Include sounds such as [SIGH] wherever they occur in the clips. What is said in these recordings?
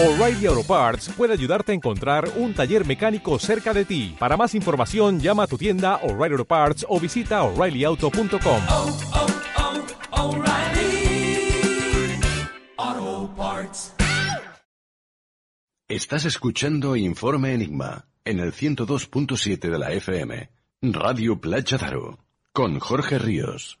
O'Reilly Auto Parts puede ayudarte a encontrar un taller mecánico cerca de ti. Para más información, llama a tu tienda O'Reilly Auto Parts o visita oreillyauto.com. oh, oh, Parts. Estás escuchando Informe Enigma en el 102.7 de la FM, Radio Playa Daro, con Jorge Ríos.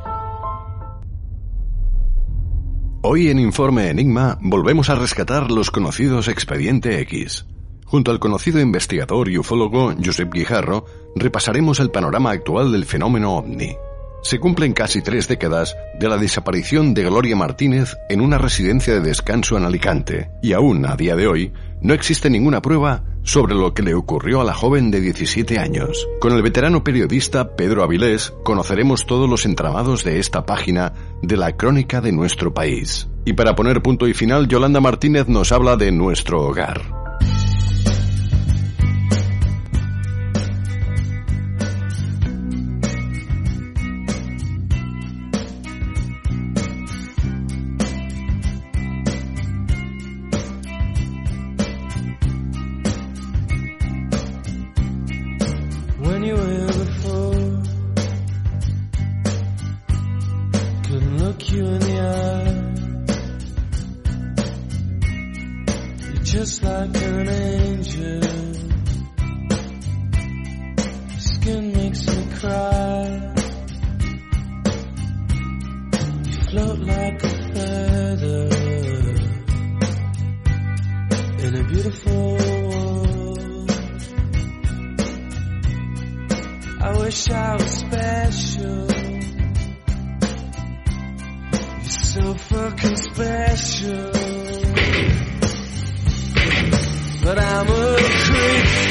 Hoy en Informe Enigma volvemos a rescatar los conocidos Expediente X. Junto al conocido investigador y ufólogo Josep Guijarro, repasaremos el panorama actual del fenómeno ovni. Se cumplen casi tres décadas de la desaparición de Gloria Martínez en una residencia de descanso en Alicante, y aún a día de hoy no existe ninguna prueba sobre lo que le ocurrió a la joven de 17 años. Con el veterano periodista Pedro Avilés conoceremos todos los entramados de esta página de la crónica de nuestro país. Y para poner punto y final, Yolanda Martínez nos habla de nuestro hogar. Fucking special. But I'm a creep.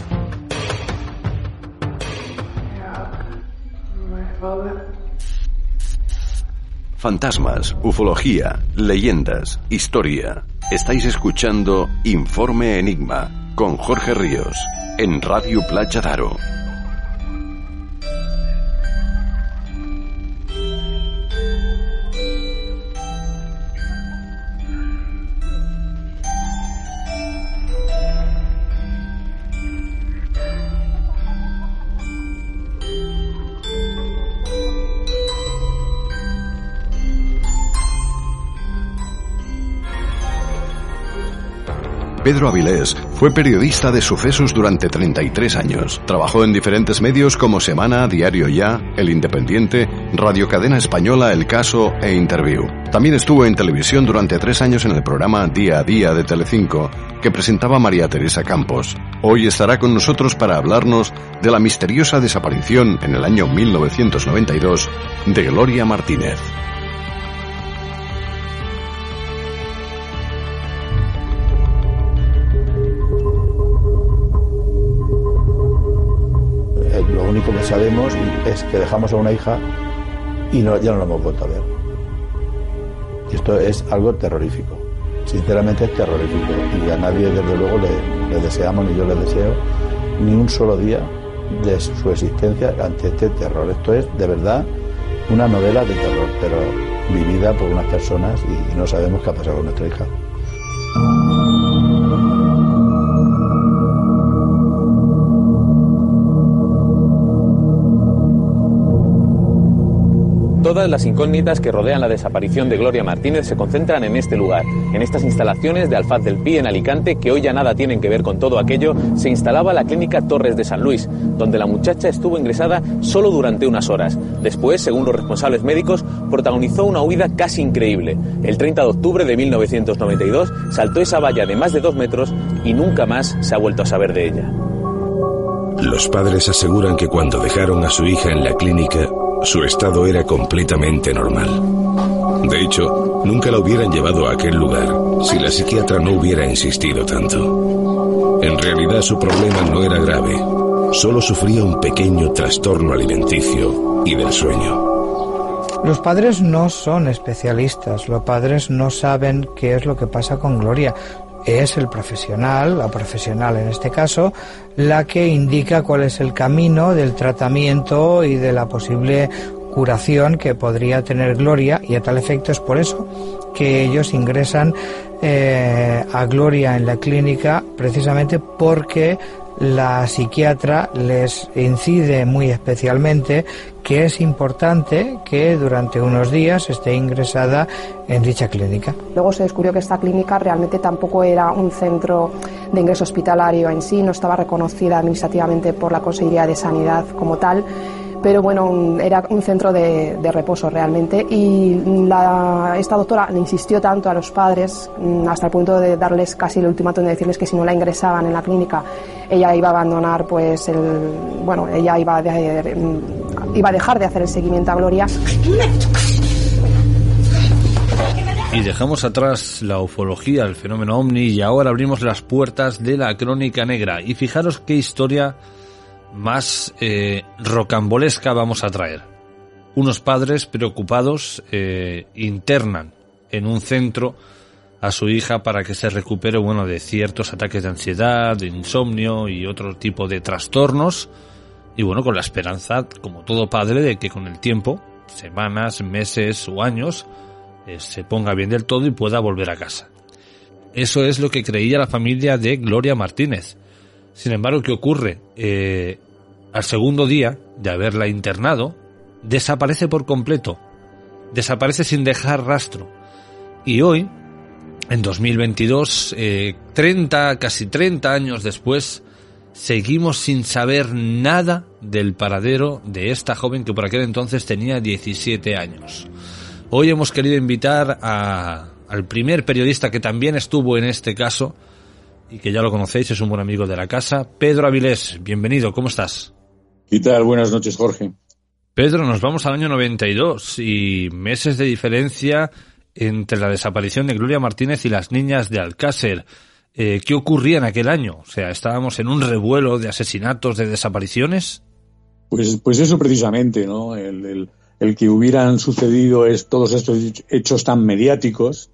Fantasmas, ufología, leyendas, historia. Estáis escuchando Informe Enigma con Jorge Ríos en Radio Playa Daro. Pedro Avilés fue periodista de sucesos durante 33 años. Trabajó en diferentes medios como Semana, Diario Ya, El Independiente, Radio Cadena Española, El Caso e Interview. También estuvo en televisión durante tres años en el programa Día a Día de Telecinco, que presentaba María Teresa Campos. Hoy estará con nosotros para hablarnos de la misteriosa desaparición en el año 1992 de Gloria Martínez. Sabemos es que dejamos a una hija y no, ya no la hemos vuelto a ver. Y esto es algo terrorífico. Sinceramente es terrorífico. Y a nadie, desde luego, le, le deseamos, ni yo le deseo, ni un solo día de su existencia ante este terror. Esto es, de verdad, una novela de terror, pero vivida por unas personas y no sabemos qué ha pasado con nuestra hija. Todas las incógnitas que rodean la desaparición de Gloria Martínez se concentran en este lugar. En estas instalaciones de Alfaz del Pi en Alicante, que hoy ya nada tienen que ver con todo aquello, se instalaba la clínica Torres de San Luis, donde la muchacha estuvo ingresada solo durante unas horas. Después, según los responsables médicos, protagonizó una huida casi increíble. El 30 de octubre de 1992 saltó esa valla de más de dos metros y nunca más se ha vuelto a saber de ella. Los padres aseguran que cuando dejaron a su hija en la clínica, su estado era completamente normal. De hecho, nunca la hubieran llevado a aquel lugar si la psiquiatra no hubiera insistido tanto. En realidad su problema no era grave, solo sufría un pequeño trastorno alimenticio y del sueño. Los padres no son especialistas, los padres no saben qué es lo que pasa con Gloria. Es el profesional, la profesional en este caso, la que indica cuál es el camino del tratamiento y de la posible curación que podría tener Gloria y a tal efecto es por eso que ellos ingresan eh, a Gloria en la clínica precisamente porque la psiquiatra les incide muy especialmente que es importante que durante unos días esté ingresada en dicha clínica. Luego se descubrió que esta clínica realmente tampoco era un centro de ingreso hospitalario en sí, no estaba reconocida administrativamente por la Consejería de Sanidad como tal pero bueno, era un centro de, reposo realmente y la, esta doctora le insistió tanto a los padres mm, hasta el punto de darles casi el ultimátum de decirles que si no la ingresaban en la clínica ella iba a abandonar pues el bueno ella iba a, de, iba a dejar de hacer el seguimiento a Gloria. Y dejamos atrás la ufología, el fenómeno ovni y ahora abrimos las puertas de la crónica negra. Y fijaros qué historia más eh, rocambolesca vamos a traer. Unos padres preocupados eh, internan en un centro a su hija para que se recupere bueno de ciertos ataques de ansiedad, de insomnio y otro tipo de trastornos y bueno con la esperanza como todo padre de que con el tiempo, semanas, meses o años eh, se ponga bien del todo y pueda volver a casa. Eso es lo que creía la familia de Gloria Martínez. Sin embargo, ¿qué ocurre? Eh, al segundo día de haberla internado, desaparece por completo. Desaparece sin dejar rastro. Y hoy, en 2022, eh, 30, casi 30 años después, seguimos sin saber nada del paradero de esta joven que por aquel entonces tenía 17 años. Hoy hemos querido invitar a, al primer periodista que también estuvo en este caso y que ya lo conocéis, es un buen amigo de la casa, Pedro Avilés. Bienvenido, ¿cómo estás? ¿Qué tal? Buenas noches, Jorge. Pedro, nos vamos al año 92 y meses de diferencia entre la desaparición de Gloria Martínez y las niñas de Alcácer. Eh, ¿Qué ocurría en aquel año? O sea, ¿estábamos en un revuelo de asesinatos, de desapariciones? Pues, pues eso precisamente, ¿no? El, el, el que hubieran sucedido es, todos estos hechos tan mediáticos,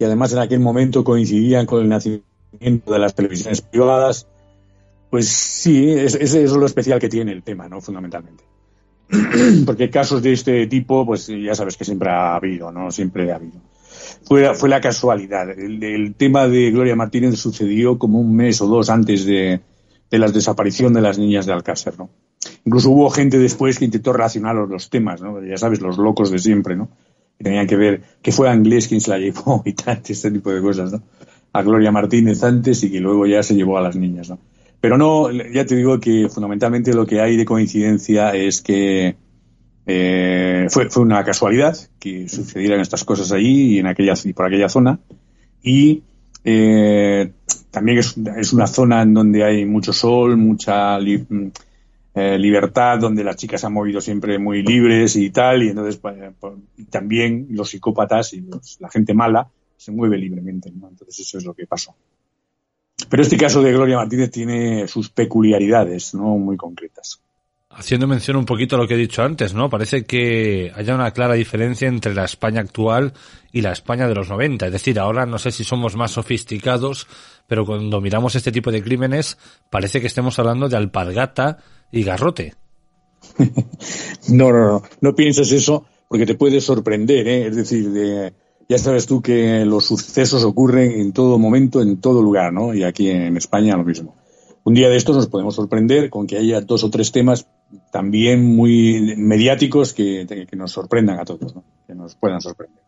y además en aquel momento coincidían con el nacimiento de las televisiones privadas, pues sí, es, es, lo especial que tiene el tema, ¿no? Fundamentalmente. [CLEARS THROAT] Porque casos de este tipo, pues ya sabes que siempre ha habido, ¿no? Siempre ha habido. Fue, fue la casualidad. El, tema de Gloria Martínez sucedió como un mes o dos antes de, de la desaparición de las niñas de Alcácer, ¿no? Incluso hubo gente después que intentó relacionar los, temas, ¿no? Ya sabes, los locos de siempre, ¿no? Que tenían que ver que fue inglés quien se la llevó [LAUGHS] y tal, este tipo de cosas, ¿no? A Gloria Martínez antes y que luego ya se llevó a las niñas, ¿no? Pero no, ya te digo que fundamentalmente lo que hay de coincidencia es que eh, fue, fue una casualidad que sucedieran estas cosas allí y en aquella y por aquella zona y eh, también es, es, una zona en donde hay mucho sol, mucha li, eh, libertad, donde las chicas se han movido siempre muy libres y tal, y entonces pues, pues, también los psicópatas y los, la gente mala se mueve libremente, ¿no? Entonces eso es lo que pasó. Pero este caso de Gloria Martínez tiene sus peculiaridades, ¿no? Muy concretas. Haciendo mención un poquito a lo que he dicho antes, ¿no? Parece que haya una clara diferencia entre la España actual y la España de los 90. Es decir, ahora no sé si somos más sofisticados, pero cuando miramos este tipo de crímenes parece que estemos hablando de alpargata y garrote. [LAUGHS] no, no, no, no pienses eso porque te puede sorprender, ¿eh? Es decir, de, ya sabes tú que los sucesos ocurren en todo momento, en todo lugar, ¿no? Y aquí en España lo mismo. Un día de estos nos podemos sorprender con que haya dos o tres temas también muy mediáticos que, nos sorprendan a todos, ¿no? que nos puedan sorprender.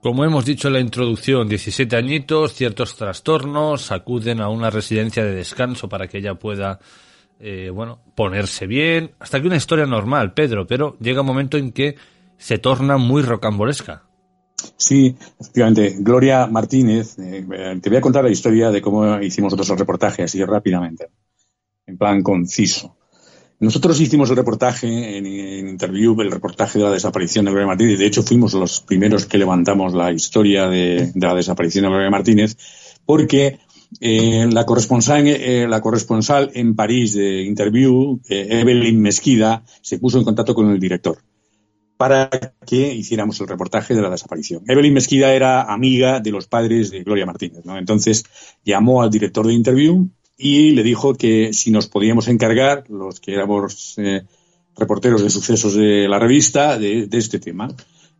Como hemos dicho en la introducción, 17 añitos, ciertos trastornos, acuden a una residencia de descanso para que ella pueda, eh, bueno, ponerse bien, hasta que una historia normal, Pedro, pero llega un momento en que se torna muy rocambolesca. Sí, efectivamente. Gloria Martínez, eh, te voy a contar la historia de cómo hicimos nosotros el reportaje, así rápidamente, en plan conciso. Nosotros hicimos el reportaje en, interview, el reportaje de la desaparición de Gloria Martínez. De hecho, fuimos los primeros que levantamos la historia de, de la desaparición de Gloria Martínez, porque eh, la, corresponsal, eh, la corresponsal en París de interview, eh, Evelyn Mesquida, se puso en contacto con el director para que hiciéramos el reportaje de la desaparición. Evelyn Mesquida era amiga de los padres de Gloria Martínez, ¿no? Entonces llamó al director de interview y le dijo que si nos podíamos encargar, los que éramos eh, reporteros de sucesos de la revista, de, este tema.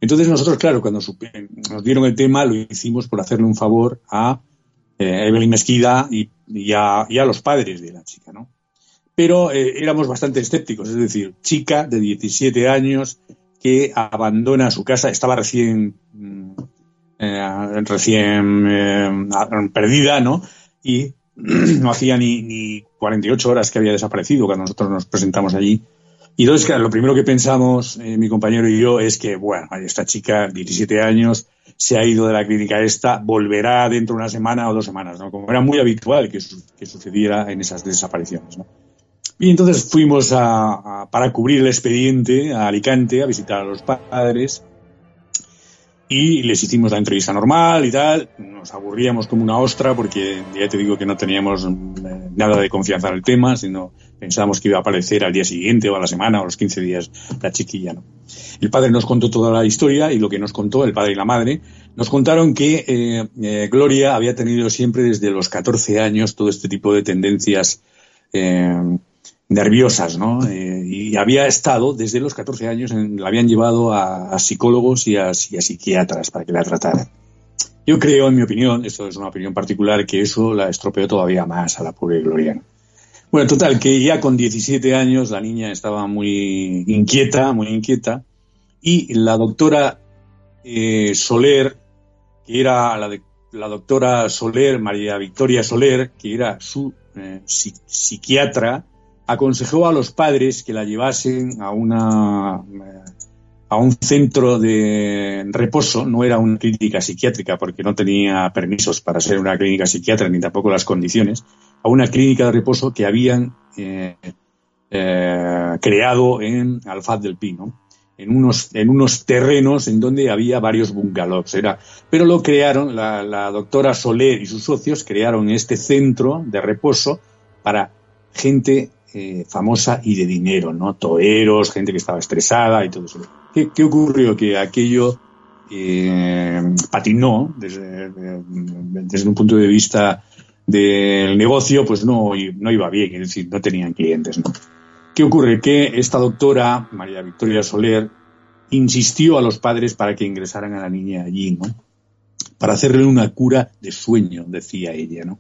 Entonces nosotros, claro, cuando nos dieron el tema, lo hicimos por hacerle un favor a eh, Evelyn Mesquida y, y, a, y, a, los padres de la chica, ¿no? Pero eh, éramos bastante escépticos, es decir, chica de 17 años que abandona su casa, estaba recién, eh, recién perdida, ¿no? Y [CLEARS THROAT] no hacía ni, ni 48 horas que había desaparecido cuando nosotros nos presentamos allí. Y entonces, claro, lo primero que pensamos, eh, mi compañero y yo, es que, bueno, esta chica, 17 años, se ha ido de la clínica esta, volverá dentro de una semana o dos semanas, ¿no? Como era muy habitual que sucediera en esas desapariciones, ¿no? Y entonces fuimos a, para cubrir el expediente a Alicante, a visitar a los padres, y les hicimos la entrevista normal y tal. Nos aburríamos como una ostra porque ya te digo que no teníamos nada de confianza en el tema, sino pensábamos que iba a aparecer al día siguiente o a la semana o a los 15 días la chiquilla. ¿no? El padre nos contó toda la historia y lo que nos contó el padre y la madre nos contaron que eh, eh, Gloria había tenido siempre desde los 14 años todo este tipo de tendencias. Eh, nerviosas, ¿no? Eh, y había estado desde los 14 años, en, la habían llevado a, psicólogos y a, psiquiatras para que la trataran. Yo creo, en mi opinión, esto es una opinión particular, que eso la estropeó todavía más a la pobre Gloriana. Bueno, total, que ya con 17 años la niña estaba muy inquieta, muy inquieta, y la doctora eh, Soler, que era la doctora Soler, María Victoria Soler, que era su eh, psiquiatra, aconsejó a los padres que la llevasen a una a un centro de reposo, no era una clínica psiquiátrica porque no tenía permisos para ser una clínica psiquiátrica ni tampoco las condiciones, a una clínica de reposo que habían eh, eh, creado en Alfaz del Pino, en unos, en unos terrenos en donde había varios bungalows. Era, pero lo crearon, la doctora Soler y sus socios crearon este centro de reposo para gente eh, famosa y de dinero, ¿no? Toeros, gente que estaba estresada y todo eso. ¿Qué, ocurrió? Que aquello eh, patinó desde, desde, un punto de vista del negocio, pues no, no iba bien, es decir, no tenían clientes, ¿no? ¿Qué ocurre? Que esta doctora, María Victoria Soler, insistió a los padres para que ingresaran a la niña allí, ¿no? Para hacerle una cura de sueño, decía ella, ¿no?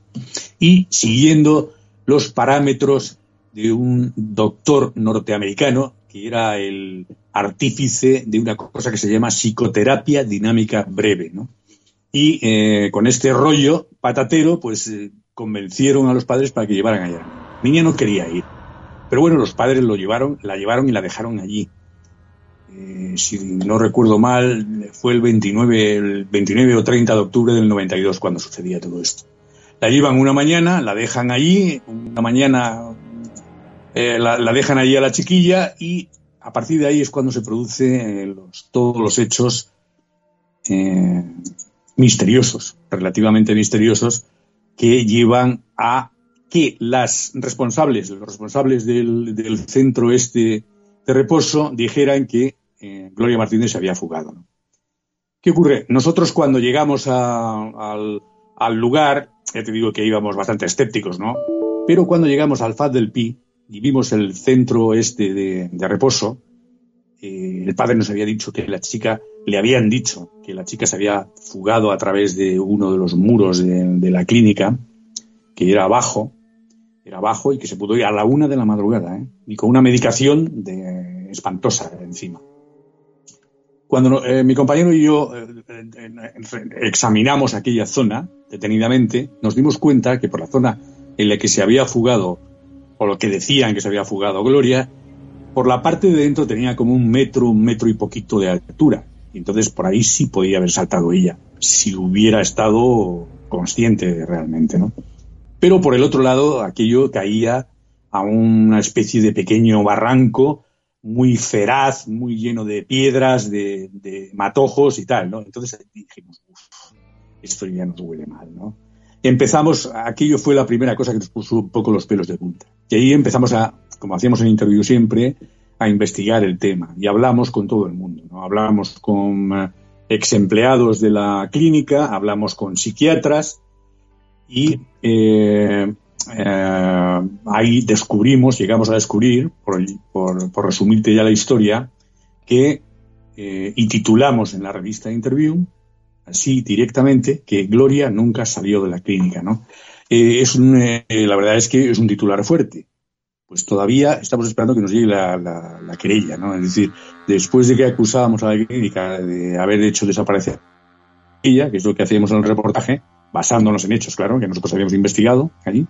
Y siguiendo los parámetros de un doctor norteamericano que era el artífice de una cosa que se llama psicoterapia dinámica breve, ¿no? Y eh, con este rollo patatero, pues eh, convencieron a los padres para que llevaran allá. La niña no quería ir. Pero bueno, los padres lo llevaron, la llevaron y la dejaron allí. Eh, si no recuerdo mal, fue el 29, el 29 o 30 de octubre del 92 cuando sucedía todo esto. La llevan una mañana, la dejan allí, una mañana eh, la, la dejan allí a la chiquilla y a partir de ahí es cuando se producen los, todos los hechos eh, misteriosos, relativamente misteriosos, que llevan a que las responsables, los responsables del, del centro este de reposo dijeran que eh, Gloria Martínez se había fugado. ¿no? ¿Qué ocurre? Nosotros cuando llegamos a- al, al lugar, ya te digo que íbamos bastante escépticos, ¿no? Pero cuando llegamos al FAD del Pi y vimos el centro este de, reposo, eh, el padre nos había dicho que la chica, le habían dicho que la chica se había fugado a través de uno de los muros de, la clínica, que era abajo, era abajo y que se pudo ir a la una de la madrugada, ¿eh? y con una medicación de, espantosa encima. Cuando eh, mi compañero y yo eh, examinamos aquella zona detenidamente, nos dimos cuenta que por la zona en la que se había fugado, o lo que decían que se había fugado Gloria, por la parte de dentro tenía como un metro, un metro y poquito de altura. Entonces por ahí sí podía haber saltado ella, si hubiera estado consciente realmente, ¿no? Pero por el otro lado, aquello caía a una especie de pequeño barranco muy feraz, muy lleno de piedras, de, de matojos y tal, ¿no? Entonces dijimos, uff, esto ya nos huele mal, ¿no? Empezamos, aquello fue la primera cosa que nos puso un poco los pelos de punta. Y ahí empezamos a, como hacíamos en interview siempre, a investigar el tema. Y hablamos con todo el mundo, ¿no? Hablamos con eh, ex empleados de la clínica, hablamos con psiquiatras y eh, eh, ahí descubrimos, llegamos a descubrir, por, por- por resumirte ya la historia, que, eh, y titulamos en la revista Interview, así directamente, que Gloria nunca salió de la clínica, ¿no? Eh, es eh, la verdad es que es un titular fuerte. Pues todavía estamos esperando que nos llegue la, la- la querella, ¿no? Es decir, después de que acusábamos a la clínica de haber hecho desaparecer ella, que es lo que hacíamos en el reportaje, basándonos en hechos, claro, que nosotros habíamos investigado allí,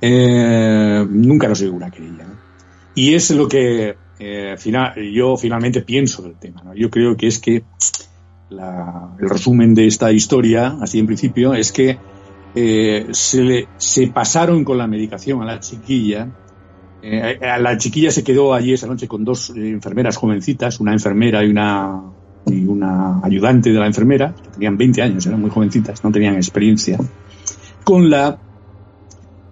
eh, nunca nos llegó una querella. ¿no? Y es lo que final, yo finalmente pienso del tema. ¿no? Yo creo que es que la- el resumen de esta historia, así en principio, es que eh, se, le- pasaron con la medicación a la chiquilla. Eh, a la chiquilla se quedó allí esa noche con dos eh, enfermeras jovencitas, una enfermera y una, y una ayudante de la enfermera, que tenían 20 años, eran muy jovencitas, no tenían experiencia, con la,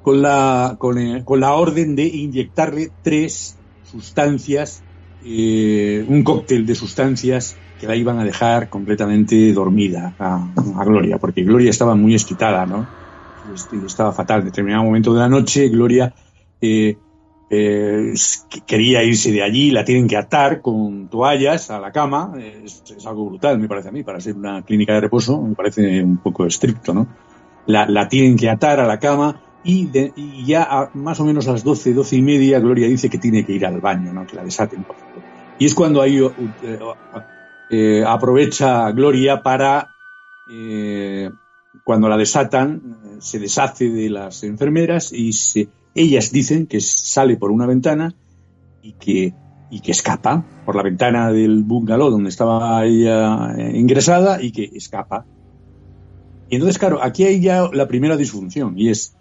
con la, con, la orden de inyectarle tres sustancias, un cóctel de sustancias que la iban a dejar completamente dormida a, Gloria, porque Gloria estaba muy excitada, ¿no? Y estaba fatal. Determinado momento de la noche, Gloria eh, eh, que- quería irse de allí, la tienen que atar con toallas a la cama. Es, algo brutal, me parece a mí, para ser una clínica de reposo, me parece un poco estricto, ¿no? La, tienen que atar a la cama y, ya más o menos a las 12, 12 y media, Gloria dice que tiene que ir al baño, ¿no? Que la desaten, por favor. Y es cuando ahí uh, eh, aprovecha Gloria para, eh, cuando la desatan, eh, se deshace de las enfermeras y se, ellas dicen que sale por una ventana y que, y que escapa por la ventana del bungalow donde estaba ella ingresada y que escapa. Y entonces, claro, aquí hay ya la primera disfunción y es,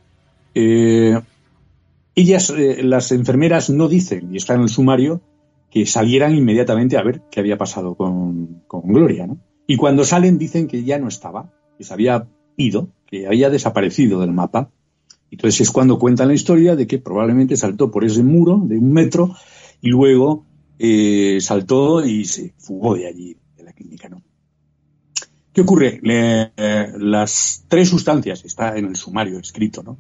ellas, las enfermeras no dicen, y está en el sumario, que salieran inmediatamente a ver qué había pasado con, con Gloria, ¿no? Y cuando salen dicen que ya no estaba, que se había ido, que había desaparecido del mapa. Entonces es cuando cuentan la historia de que probablemente saltó por ese muro de un metro y luego eh, saltó y se fugó de allí, de la clínica, ¿no? ¿Qué ocurre? Eh, las tres sustancias, está en el sumario escrito, ¿no?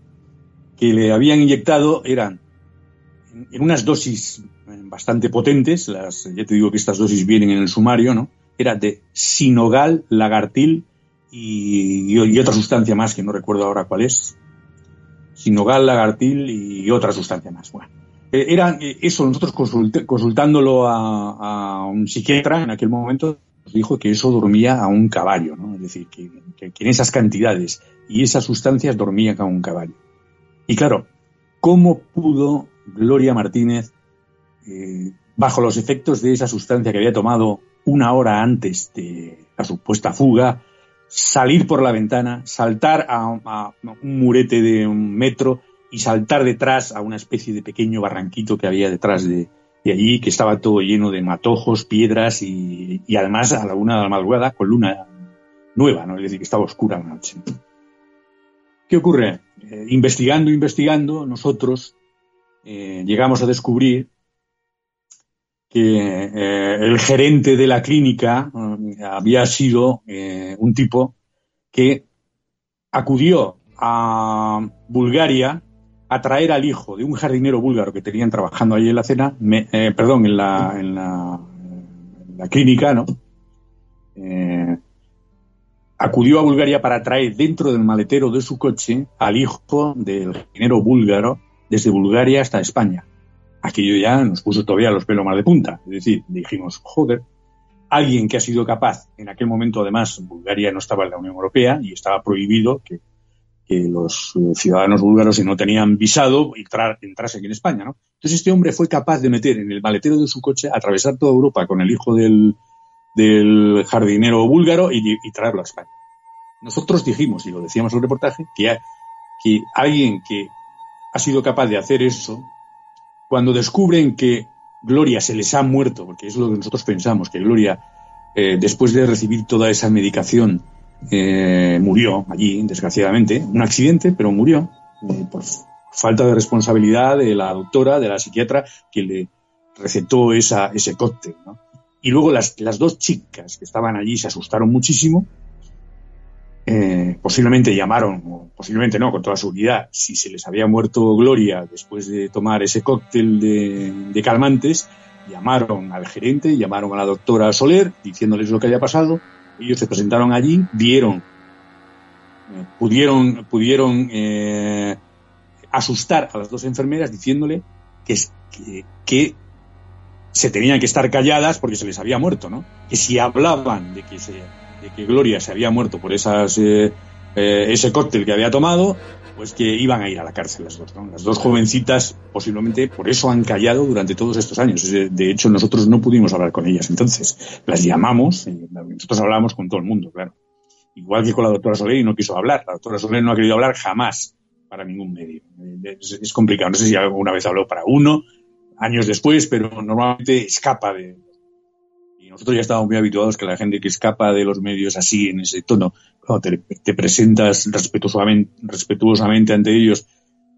Que le habían inyectado eran en, unas dosis eh, bastante potentes, las, ya te digo que estas dosis vienen en el sumario, ¿no? Era de sinogal, lagartil y, otra sustancia más que no recuerdo ahora cuál es. Sinogal, lagartil y otra sustancia más. Bueno, eh, era eh, eso, nosotros consultándolo a, un psiquiatra en aquel momento, dijo que eso dormía a un caballo, ¿no? Es decir, que, en esas cantidades y esas sustancias dormía a un caballo. Y claro, ¿cómo pudo Gloria Martínez, eh, bajo los efectos de esa sustancia que había tomado una hora antes de la supuesta fuga, salir por la ventana, saltar a, un murete de un metro y saltar detrás a una especie de pequeño barranquito que había detrás de, de allí, que estaba todo lleno de matojos, piedras y, y además a la una de la madrugada con luna nueva, ¿no? Es decir, que estaba oscura la noche. ¿Qué ocurre? Eh, investigando, investigando, nosotros eh, llegamos a descubrir que eh, el gerente de la clínica eh, había sido un tipo que acudió a Bulgaria a traer al hijo de un jardinero búlgaro que tenían trabajando allí en la cena, me- perdón, en la, en la, en la clínica, ¿no? Acudió a Bulgaria para traer dentro del maletero de su coche al hijo del jardinero búlgaro desde Bulgaria hasta España. Aquello ya nos puso todavía los pelos más de punta. Es decir, dijimos, joder, alguien que ha sido capaz, en aquel momento además Bulgaria no estaba en la Unión Europea y estaba prohibido que, los eh, ciudadanos búlgaros, si no tenían visado, entrar, entrasen en España. ¿no? Entonces este hombre fue capaz de meter en el maletero de su coche, atravesar toda Europa con el hijo del, del jardinero búlgaro y, traerlo a España. Nosotros dijimos, y lo decíamos en el reportaje, que, que alguien que ha sido capaz de hacer eso, cuando descubren que Gloria se les ha muerto, porque es lo que nosotros pensamos, que Gloria, eh, después de recibir toda esa medicación, eh, murió allí, desgraciadamente, un accidente, pero murió eh, por falta de responsabilidad de la doctora, de la psiquiatra, que le recetó esa, ese cóctel. ¿no? Y luego las, las dos chicas que estaban allí se asustaron muchísimo. Posiblemente llamaron, o posiblemente no, con toda seguridad, si se les había muerto Gloria después de tomar ese cóctel de, calmantes, llamaron al gerente, llamaron a la doctora Soler diciéndoles lo que había pasado. Ellos se presentaron allí, vieron, eh, pudieron, pudieron eh, asustar a las dos enfermeras diciéndole que, que, que se tenían que estar calladas porque se les había muerto, ¿no? Que si hablaban de que, se, de que Gloria se había muerto por esas, eh, eh, ese cóctel que había tomado, pues que iban a ir a la cárcel las dos, ¿no? Las dos jovencitas posiblemente por eso han callado durante todos estos años. De- hecho, nosotros no pudimos hablar con ellas entonces. Las llamamos, y nosotros hablamos con todo el mundo, claro. Igual que con la doctora Soler y no quiso hablar. La doctora Soler no ha querido hablar jamás para ningún medio. Eh, Es, es complicado. No sé si alguna vez habló para uno, años después, pero normalmente escapa de. Y nosotros ya estábamos muy habituados que la gente que escapa de los medios así, en ese tono, te presentas respetuosamente, respetuosamente ante ellos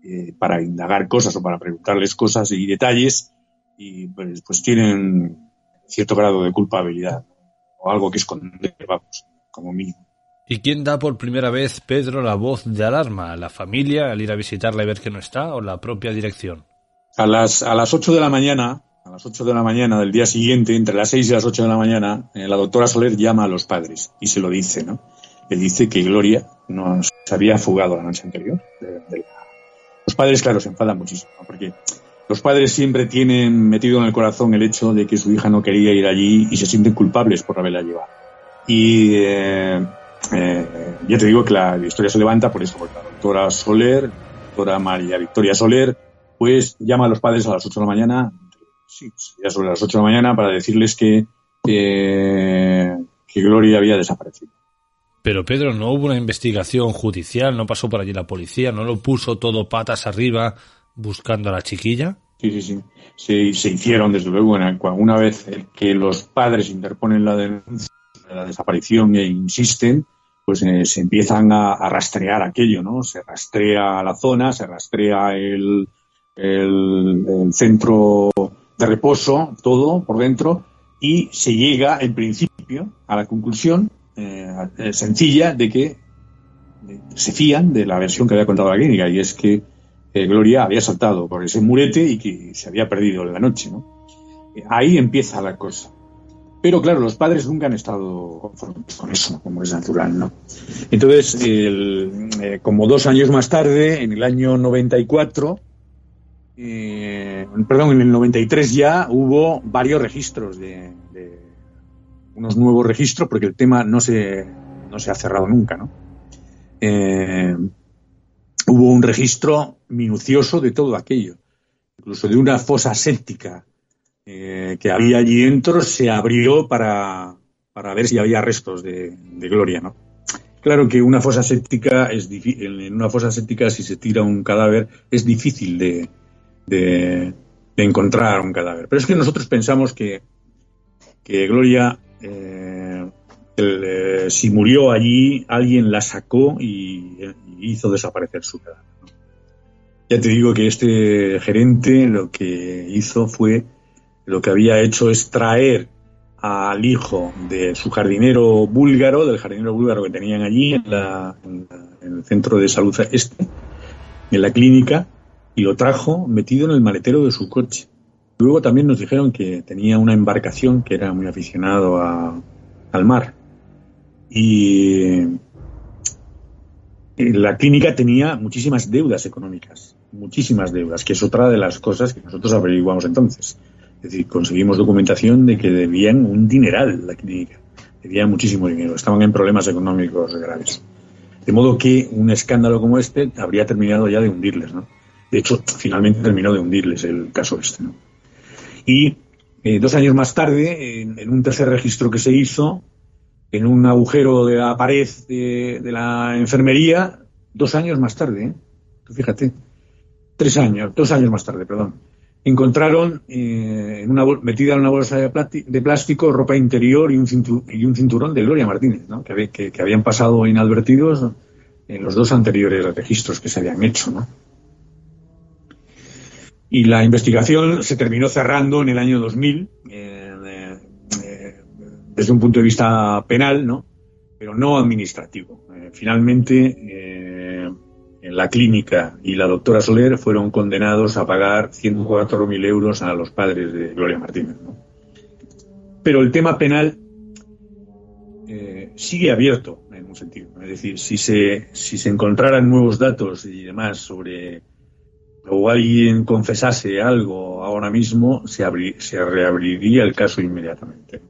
eh, para indagar cosas o para preguntarles cosas y detalles, y pues, pues tienen cierto grado de culpabilidad o algo que esconder, vamos, como mínimo. ¿Y quién da por primera vez, Pedro, la voz de alarma? ¿La familia al ir a visitarla y ver que no está o la propia dirección? A las, a las 8 de la mañana, a las 8 de la mañana del día siguiente, entre las 6 y las 8 de la mañana, eh, la doctora Soler llama a los padres y se lo dice, ¿no? Le dice que Gloria no se había fugado la noche anterior. Los padres, claro, se enfadan muchísimo, porque los padres siempre tienen metido en el corazón el hecho de que su hija no quería ir allí y se sienten culpables por haberla llevado. Y eh, eh, ya te digo que la historia se levanta por eso, porque la doctora Soler, la doctora María Victoria Soler, pues llama a los padres a las 8 de la mañana, ya sobre las 8 de la mañana, para decirles que, eh, que Gloria había desaparecido. Pero Pedro, no hubo una investigación judicial, no pasó por allí la policía, no lo puso todo patas arriba buscando a la chiquilla. Sí, sí, sí. Se, hicieron, desde luego, una vez que los padres interponen la denuncia de la desaparición e insisten, pues eh, se empiezan a, rastrear aquello, ¿no? Se rastrea la zona, se rastrea el, el centro de reposo, todo por dentro, y se llega, en principio, a la conclusión eh, eh, sencilla de que de- se fían de la versión que había contado la clínica, y es que eh, Gloria había saltado por ese murete y que se había perdido en la noche, ¿no? Eh, Ahí empieza la cosa. Pero claro, los padres nunca han estado conformes con eso, como es natural, ¿no? Entonces, eh, como dos años más tarde, en el año 94, eh, perdón, en el 93 ya hubo varios registros de- unos nuevos registros, porque el tema no se, no se ha cerrado nunca, ¿no? Eh, hubo un registro minucioso de todo aquello, incluso de una fosa séptica eh, que había allí dentro, se abrió para, para ver si había restos de, Gloria, ¿no? Claro que una fosa séptica es en una fosa séptica si se tira un cadáver es difícil de, de, de encontrar un cadáver. Pero es que nosotros pensamos que, que Gloria, eh, el, eh, si murió allí, alguien la sacó y, hizo desaparecer su cadáver. Ya te digo que este gerente lo que hizo fue, lo que había hecho es traer al hijo de su jardinero búlgaro, del jardinero búlgaro que tenían allí en, la, en el centro de salud este, en la clínica, y lo trajo metido en el maletero de su coche. Luego también nos dijeron que tenía una embarcación que era muy aficionado al mar. Y la clínica tenía muchísimas deudas económicas, muchísimas deudas, que es otra de las cosas que nosotros averiguamos entonces. Es decir, conseguimos documentación de que debían un dineral la clínica, debían muchísimo dinero, estaban en problemas económicos graves. De modo que un escándalo como este habría terminado ya de hundirles, ¿no? De hecho, finalmente terminó de hundirles el caso este, ¿no? Y eh, dos años más tarde, en, un tercer registro que se hizo, en un agujero de la pared de, la enfermería, dos años más tarde, ¿eh? fíjate, tres años, dos años más tarde, perdón, encontraron eh, en una, metida en una bolsa de, de, plástico ropa interior y un, cinturón, y un cinturón de Gloria Martínez, ¿no? que, que, que, habían pasado inadvertidos en los dos anteriores registros que se habían hecho. ¿no? Y la investigación se terminó cerrando en el año 2000, eh, eh, desde un punto de vista penal, ¿no? pero no administrativo. Eh, finalmente, la clínica y la doctora Soler fueron condenados a pagar 104.000 euros a los padres de Gloria Martínez. Pero el tema penal sigue abierto en un sentido. Es decir, si se, si se encontraran nuevos datos y demás sobre o alguien confesase algo ahora mismo, se, se reabriría el caso inmediatamente.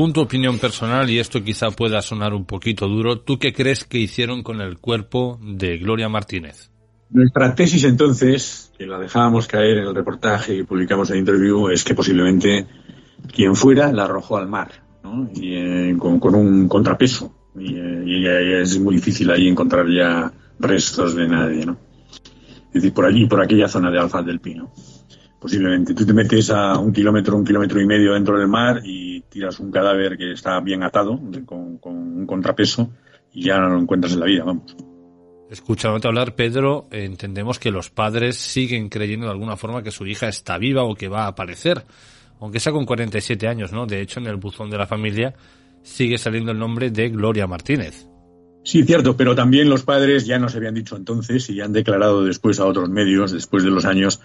Según tu opinión personal, y esto quizá pueda sonar un poquito duro, ¿tú qué crees que hicieron con el cuerpo de Gloria Martínez? Nuestra tesis entonces, que la dejábamos caer en el reportaje y publicamos el interview, es que posiblemente quien fuera la arrojó al mar, ¿no? Y eh, con, con, un contrapeso. Y, eh, y, es muy difícil ahí encontrar ya restos de nadie, ¿no? Es decir, por allí, por aquella zona de Alfaz del Pino. Posiblemente. Tú te metes a un kilómetro, un kilómetro y medio dentro del mar y tiras un cadáver que está bien atado, con, con un contrapeso, y ya no lo encuentras en la vida, vamos. Escuchándote hablar, Pedro, entendemos que los padres siguen creyendo de alguna forma que su hija está viva o que va a aparecer, aunque sea con 47 años, ¿no? De hecho, en el buzón de la familia sigue saliendo el nombre de Gloria Martínez. Sí, cierto, pero también los padres ya nos habían dicho entonces y han declarado después a otros medios, después de los años,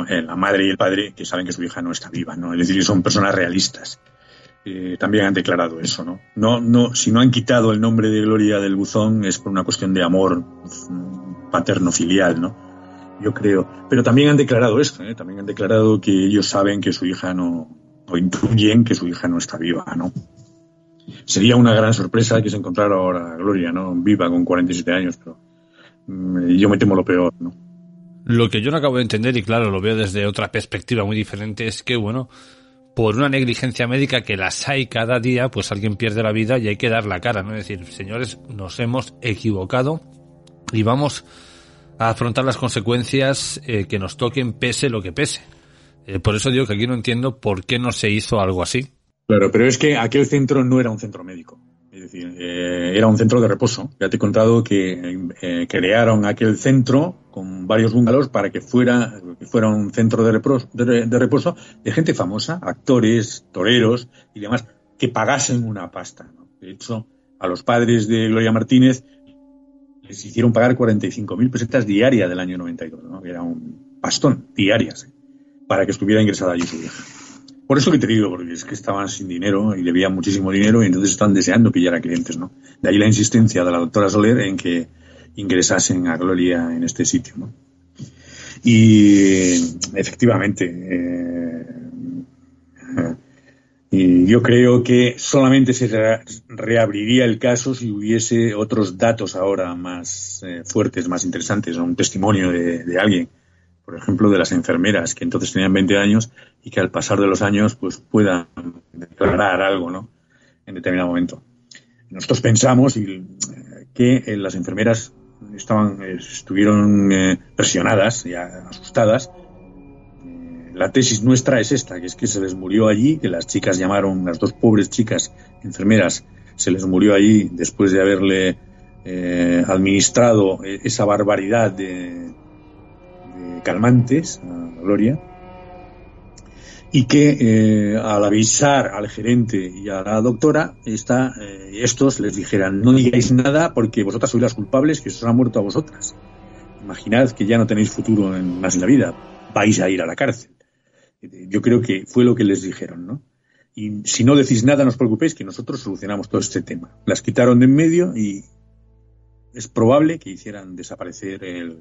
la, la madre y el padre, que saben que su hija no está viva, ¿no? Es decir, son personas realistas. Eh, también han declarado eso, ¿no? No, no, si no han quitado el nombre de Gloria del buzón es por una cuestión de amor paterno-filial, ¿no? Yo creo. Pero también han declarado esto, ¿eh? También han declarado que ellos saben que su hija no, o intuyen que su hija no está viva, ¿no? Sería una gran sorpresa que se encontrara ahora Gloria, ¿no? Viva con 47 años, pero mm, yo me temo lo peor, ¿no? Lo que yo no acabo de entender, y claro, lo veo desde otra perspectiva muy diferente, es que, bueno, por una negligencia médica que las hay cada día, pues alguien pierde la vida y hay que dar la cara, ¿no? Es decir, señores, nos hemos equivocado y vamos a afrontar las consecuencias eh, que nos toquen pese lo que pese. Eh, por eso digo que aquí no entiendo por qué no se hizo algo así. Claro, pero es que aquel centro no era un centro médico. Es decir, eh, era un centro de reposo. Ya te he contado que eh, crearon aquel centro con varios bungalows para que fuera, que fuera un centro de reposo, de, reposo de gente famosa, actores, toreros y demás, que pagasen una pasta. De hecho, a los padres de Gloria Martínez les hicieron pagar 45.000 pesetas diarias del año 92, ¿no? Era un pastón, diarias, ¿eh? para que estuviera ingresada allí su hija. Por eso que te digo, porque es que estaban sin dinero y debían muchísimo dinero y entonces están deseando pillar a clientes, ¿no? De ahí la insistencia de la doctora Soler en que ingresasen a Gloria en este sitio, ¿no? Y efectivamente, eh, y yo creo que solamente se re reabriría el caso si hubiese otros datos ahora más eh, fuertes, más interesantes, o un testimonio de, alguien, por ejemplo, de las enfermeras que entonces tenían 20 años y que al pasar de los años pues puedan declarar algo, ¿no? En determinado momento. Nosotros pensamos y, que eh, las enfermeras estaban, eh, estuvieron eh, presionadas y asustadas la tesis nuestra es esta, que es que se les murió allí, que las chicas llamaron, las dos pobres chicas enfermeras, se les murió allí después de haberle eh, administrado esa barbaridad de, calmantes a Gloria, y que eh, al avisar al gerente y a la doctora, esta, eh, estos les dijeran, no digáis nada porque vosotras sois las culpables, que os ha muerto a vosotras. Imaginad que ya no tenéis futuro en, más en la vida, vais a ir a la cárcel. Yo creo que fue lo que les dijeron, ¿no? Y si no decís nada, no os preocupéis, que nosotros solucionamos todo este tema. Las quitaron de en medio y es probable que hicieran desaparecer el,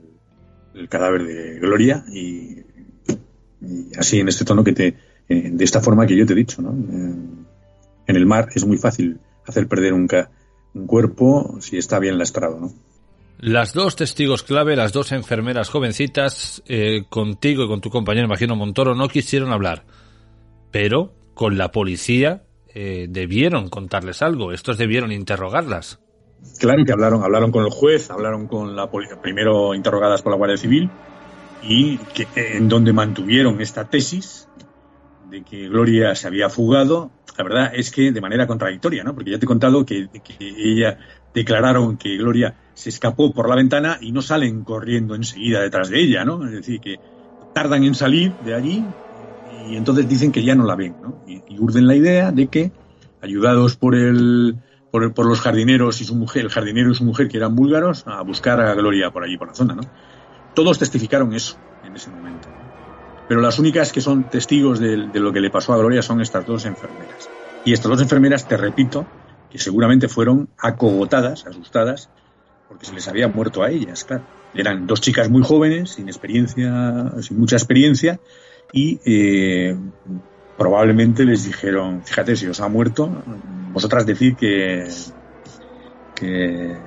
el cadáver de Gloria y, así en este tono que te, eh, de esta forma que yo te he dicho, ¿no? Eh, en el mar es muy fácil hacer perder un, un cuerpo si está bien lastrado, ¿no? Las dos testigos clave, las dos enfermeras jovencitas, eh, contigo y con tu compañero, imagino Montoro, no quisieron hablar. Pero con la policía eh, debieron contarles algo. Estos debieron interrogarlas. Claro que hablaron, hablaron con el juez, hablaron con la policía, primero interrogadas por la Guardia Civil y que, en donde mantuvieron esta tesis de que Gloria se había fugado. La verdad es que de manera contradictoria, ¿no? Porque ya te he contado que, ella declararon que Gloria se escapó por la ventana y no salen corriendo enseguida detrás de ella, ¿no? Es decir, que tardan en salir de allí y entonces dicen que ya no la ven, ¿no? Y urden la idea de que, ayudados por el, por, los jardineros y su mujer, el jardinero y su mujer que eran búlgaros, a buscar a Gloria por allí, por la zona, ¿no? Todos testificaron eso en ese momento. Pero las únicas que son testigos de, de lo que le pasó a Gloria son estas dos enfermeras. Y estas dos enfermeras, te repito, que seguramente fueron acogotadas, asustadas, porque se les había muerto a ellas, claro. Eran dos chicas muy jóvenes, sin experiencia, sin mucha experiencia, y eh, probablemente les dijeron, fíjate, si os ha muerto, vosotras decid que, que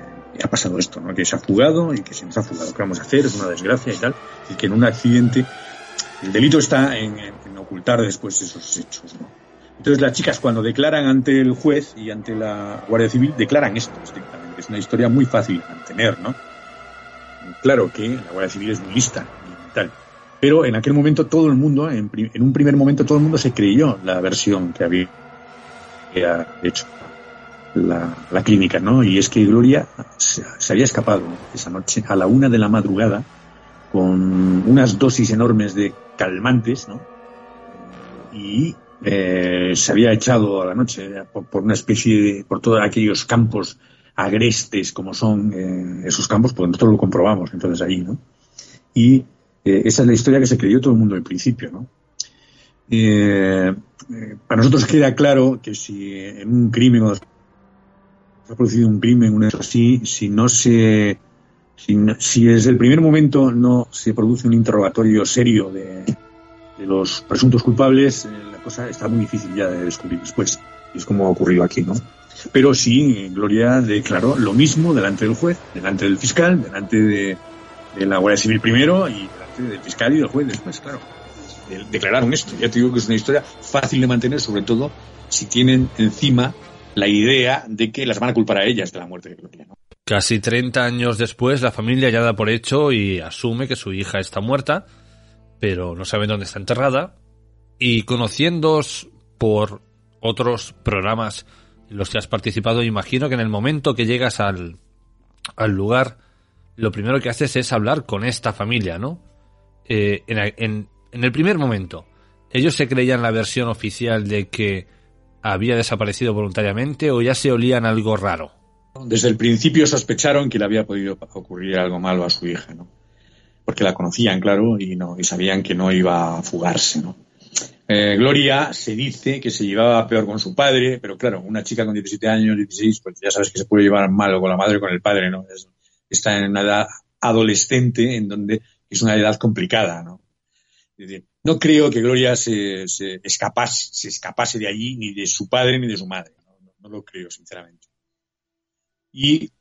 ha pasado esto, ¿no? que se ha fugado y que se nos ha fugado, ¿qué vamos a hacer? Es una desgracia y tal, y que en un accidente el delito está en, en ocultar después esos hechos, ¿no? Entonces las chicas cuando declaran ante el juez y ante la Guardia Civil declaran esto estrictamente. Es una historia muy fácil de mantener, ¿no? Claro que la Guardia Civil es muy lista y tal. Pero en aquel momento todo el mundo, en, un primer momento todo el mundo se creyó la versión que había hecho la, la, clínica, ¿no? Y es que Gloria se, se había escapado esa noche a la una de la madrugada con unas dosis enormes de calmantes, ¿no? Y eh, se había echado a la noche por, por, una especie de, por todos aquellos campos agrestes como son eh, esos campos, pues nosotros lo comprobamos entonces ahí, ¿no? Y eh, esa es la historia que se creyó todo el mundo al principio, ¿no? para nosotros queda claro que si en un crimen o se ha producido un crimen, un hecho así, si no se si, desde el primer momento no se produce un interrogatorio serio de, de los presuntos culpables, la cosa está muy difícil ya de descubrir después. Es como ha ocurrido aquí, ¿no? Pero sí, Gloria declaró lo mismo delante del juez, delante del fiscal, delante de, la Guardia Civil primero y del fiscal y del juez después, claro. Declararon esto. Ya te digo que es una historia fácil de mantener, sobre todo si tienen encima la idea de que las van a culpar a ellas de la muerte de Gloria, ¿no? Casi 30 años después, la familia ya da por hecho y asume que su hija está muerta, pero no saben dónde está enterrada. Y conociéndoos por otros programas en los que has participado, imagino que en el momento que llegas al, al lugar, lo primero que haces es hablar con esta familia, ¿no? Eh, en, en, el primer momento, ¿ellos se creían la versión oficial de que había desaparecido voluntariamente o ya se olían algo raro? Desde el principio sospecharon que le había podido ocurrir algo malo a su hija, ¿no? Porque la conocían, claro, y no y sabían que no iba a fugarse, ¿no? Eh, Gloria se dice que se llevaba peor con su padre, pero claro, una chica con 17 años, 16, pues ya sabes que se puede llevar mal con la madre o con el padre, ¿no? Es, está en una edad adolescente en donde es una edad complicada, ¿no? Es decir, no creo que Gloria se, se, escapase, se escapase de allí, ni de su padre ni de su madre. No, lo creo, sinceramente. Y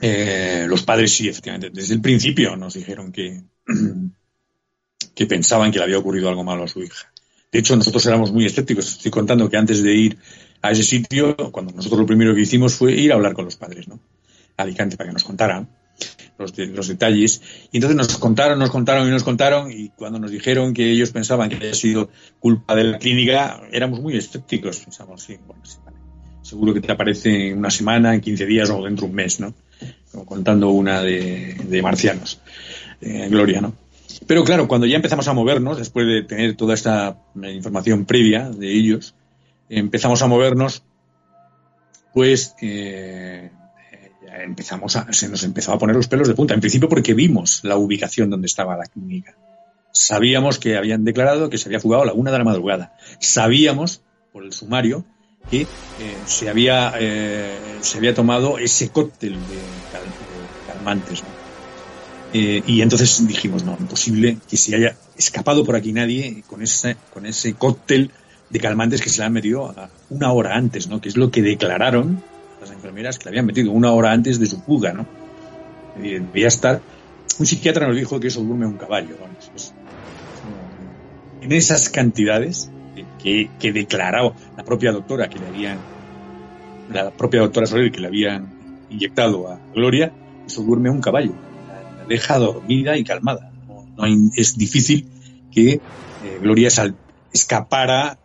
eh, los padres sí, efectivamente, desde el principio nos dijeron que, [CLEARS THROAT] que pensaban que le había ocurrido algo malo a su hija. De hecho, nosotros éramos muy escépticos. Estoy contando que antes de ir a ese sitio, cuando nosotros lo primero que hicimos fue ir a hablar con los padres, ¿no? A Alicante para que nos contaran los, de, los detalles. Y entonces nos contaron, nos contaron y nos contaron. Y cuando nos dijeron que ellos pensaban que había sido culpa de la clínica, éramos muy escépticos. Pensamos, sí, bueno. Seguro que te aparece en una semana, en 15 días o dentro de un mes, ¿no? Como contando una de, marcianos. Eh, Gloria, ¿no? Pero claro, cuando ya empezamos a movernos, después de tener toda esta información previa de ellos, empezamos a movernos, pues eh, empezamos a, se nos empezó a poner los pelos de punta. En principio porque vimos la ubicación donde estaba la clínica. Sabíamos que habían declarado que se había fugado a la una de la madrugada. Sabíamos, por el sumario, que eh, se, había, eh, se había tomado ese cóctel de, cal, de calmantes. ¿no? Eh, y entonces dijimos, no, imposible que se haya escapado por aquí nadie con ese, con ese cóctel de calmantes que se le han metido una hora antes, ¿no? Que es lo que declararon las enfermeras que le habían metido una hora antes de su fuga, ¿no? Debía estar. Un psiquiatra nos dijo que eso duerme un caballo, en esas cantidades que, que declaró la propia doctora que le habían, la propia doctora Soler que le habían inyectado a Gloria, eso duerme un caballo deja dormida y calmada. No, no hay, es difícil que eh, Gloria sal, escapara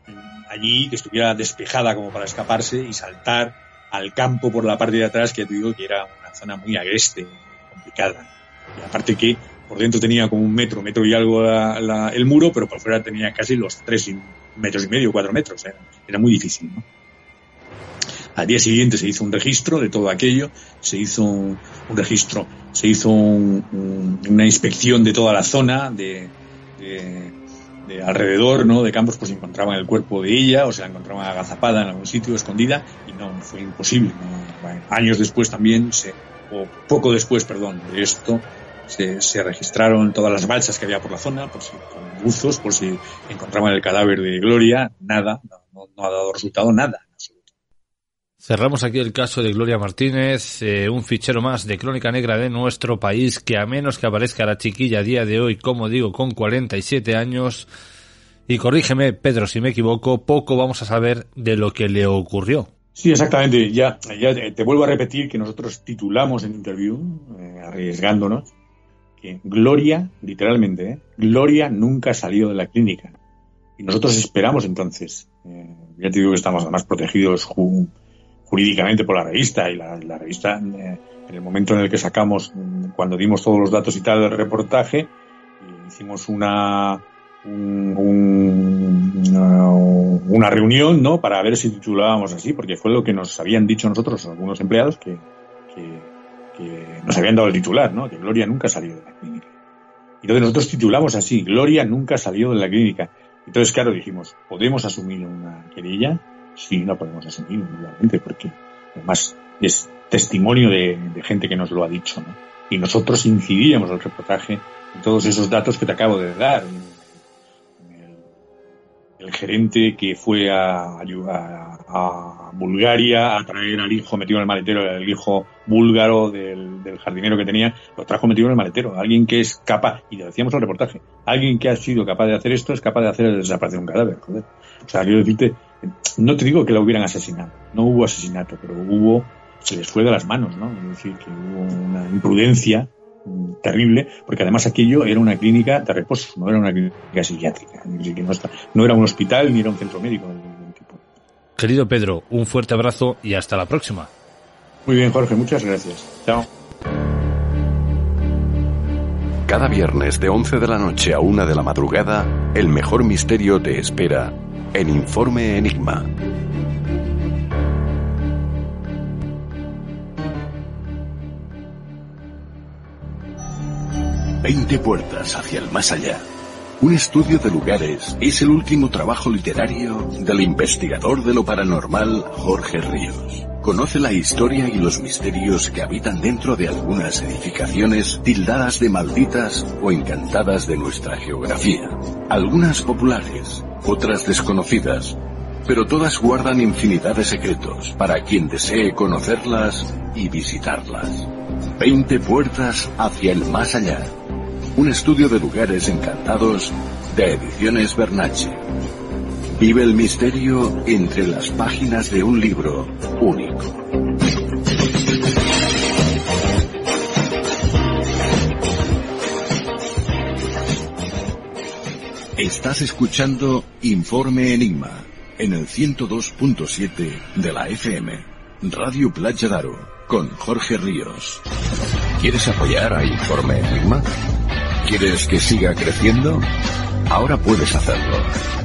allí, que estuviera despejada como para escaparse y saltar al campo por la parte de atrás, que te digo que era una zona muy agreste, complicada. Y aparte que por dentro tenía como un metro, metro y algo la, el muro, pero por fuera tenía casi los tres metros y medio, cuatro metros. Era, muy difícil. ¿no? Al día siguiente se hizo un registro de todo aquello, se hizo un, registro, se hizo un, un, una inspección de toda la zona, de, de, alrededor, ¿no? De campos, pues encontraban el cuerpo de ella, o se la encontraban agazapada en algún sitio, escondida, y no, fue imposible. años después también, se, o poco después, perdón, de esto, se, se, registraron todas las balsas que había por la zona, por si, con buzos, por si encontraban el cadáver de Gloria, nada, no ha dado resultado nada. Cerramos aquí el caso de Gloria Martínez, eh, un fichero más de crónica negra de nuestro país que a menos que aparezca la chiquilla a día de hoy, como digo, con 47 años, y corrígeme Pedro si me equivoco, poco vamos a saber de lo que le ocurrió. Sí, exactamente. Ya, ya te vuelvo a repetir que nosotros titulamos en interview, eh, arriesgándonos, que Gloria, literalmente, eh, Gloria nunca salió de la clínica. Y nosotros esperamos entonces, eh, ya te digo que estamos además protegidos jurídicamente por la revista y la, la revista eh, en el momento en el que sacamos cuando dimos todos los datos y tal del reportaje hicimos una un, un, una, reunión no para ver si titulábamos así porque fue lo que nos habían dicho nosotros algunos empleados que, que, que nos habían dado el titular no que Gloria nunca salió de la clínica. Y entonces nosotros titulamos así Gloria nunca salió de la clínica. Entonces claro dijimos podemos asumir una querella sí la podemos asumir, obviamente, porque además es testimonio de, gente que nos lo ha dicho, ¿no? Y nosotros incidiríamos el reportaje en todos esos datos que te acabo de dar. El, el gerente que fue a, a, Bulgaria a traer al hijo metido en el maletero, el hijo búlgaro del, jardinero que tenía, lo trajo metido en el maletero. Alguien que es capaz, y lo decíamos en el reportaje, alguien que ha sido capaz de hacer esto es capaz de hacer desaparecer un cadáver. O sea, quiero decirte, no te digo que la hubieran asesinado, no hubo asesinato, pero hubo, se les fue de las manos, ¿no? Es decir, que hubo una imprudencia terrible, porque además aquello era una clínica de reposo, no era una clínica psiquiátrica, es decir, que no, está, no era un hospital ni era un centro médico de ningún tipo. Querido Pedro, un fuerte abrazo y hasta la próxima. Muy bien, Jorge, muchas gracias. Chao. Cada viernes de 11 de la noche a 1 de la madrugada, el mejor misterio te espera en Informe Enigma. Veinte puertas hacia el más allá. Un estudio de lugares es el último trabajo literario del investigador de lo paranormal Jorge Ríos. Conoce la historia y los misterios que habitan dentro de algunas edificaciones tildadas de malditas o encantadas de nuestra geografía. Algunas populares, otras desconocidas, pero todas guardan infinidad de secretos para quien desee conocerlas y visitarlas. Veinte puertas hacia el más allá. Un estudio de lugares encantados de Ediciones Bernache. Vive el misterio entre las páginas de un libro único. Estás escuchando Informe Enigma en el 102.7 de la FM, Radio Playa Daro, con Jorge Ríos. ¿Quieres apoyar a Informe Enigma? ¿Quieres que siga creciendo? Ahora puedes hacerlo.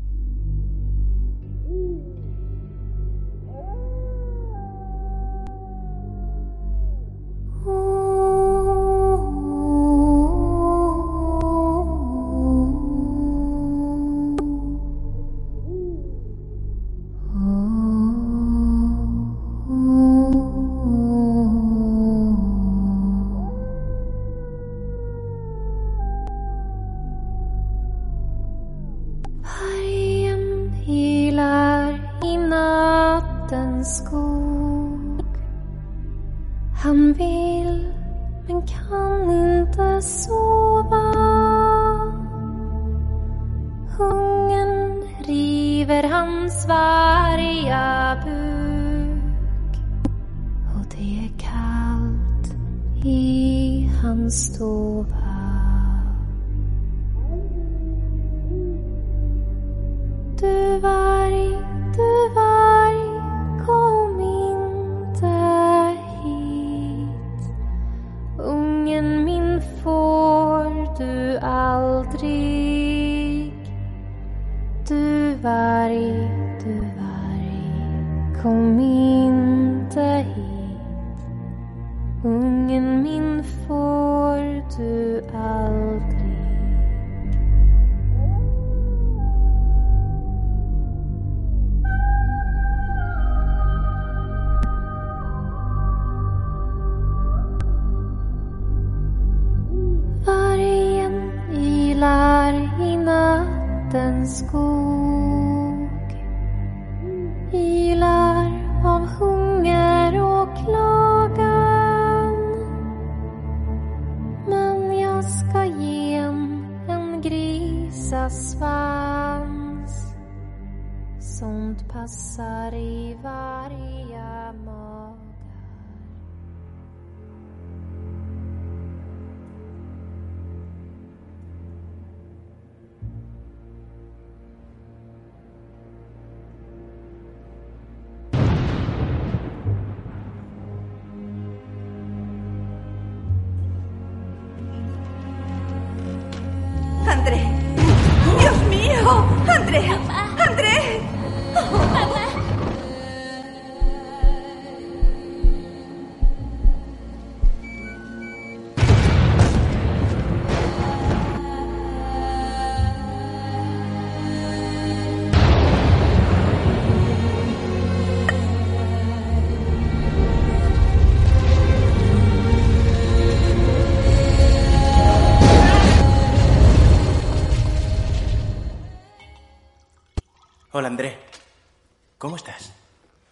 vans sunt passari vari.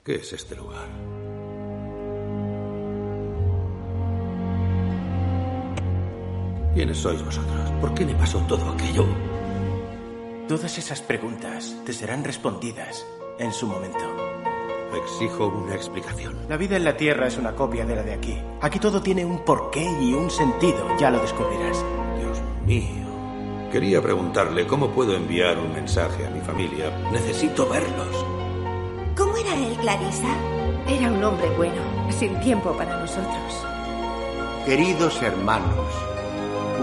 ¿Qué es este lugar? ¿Quiénes sois vosotros? ¿Por qué me pasó todo aquello? Todas esas preguntas te serán respondidas en su momento. Exijo una explicación. La vida en la Tierra es una copia de la de aquí. Aquí todo tiene un porqué y un sentido, ya lo descubrirás. Dios mío. Quería preguntarle cómo puedo enviar un mensaje a mi familia. Necesito verlos. ¿Cómo era él, Clarisa? Era un hombre bueno, sin tiempo para nosotros. Queridos hermanos,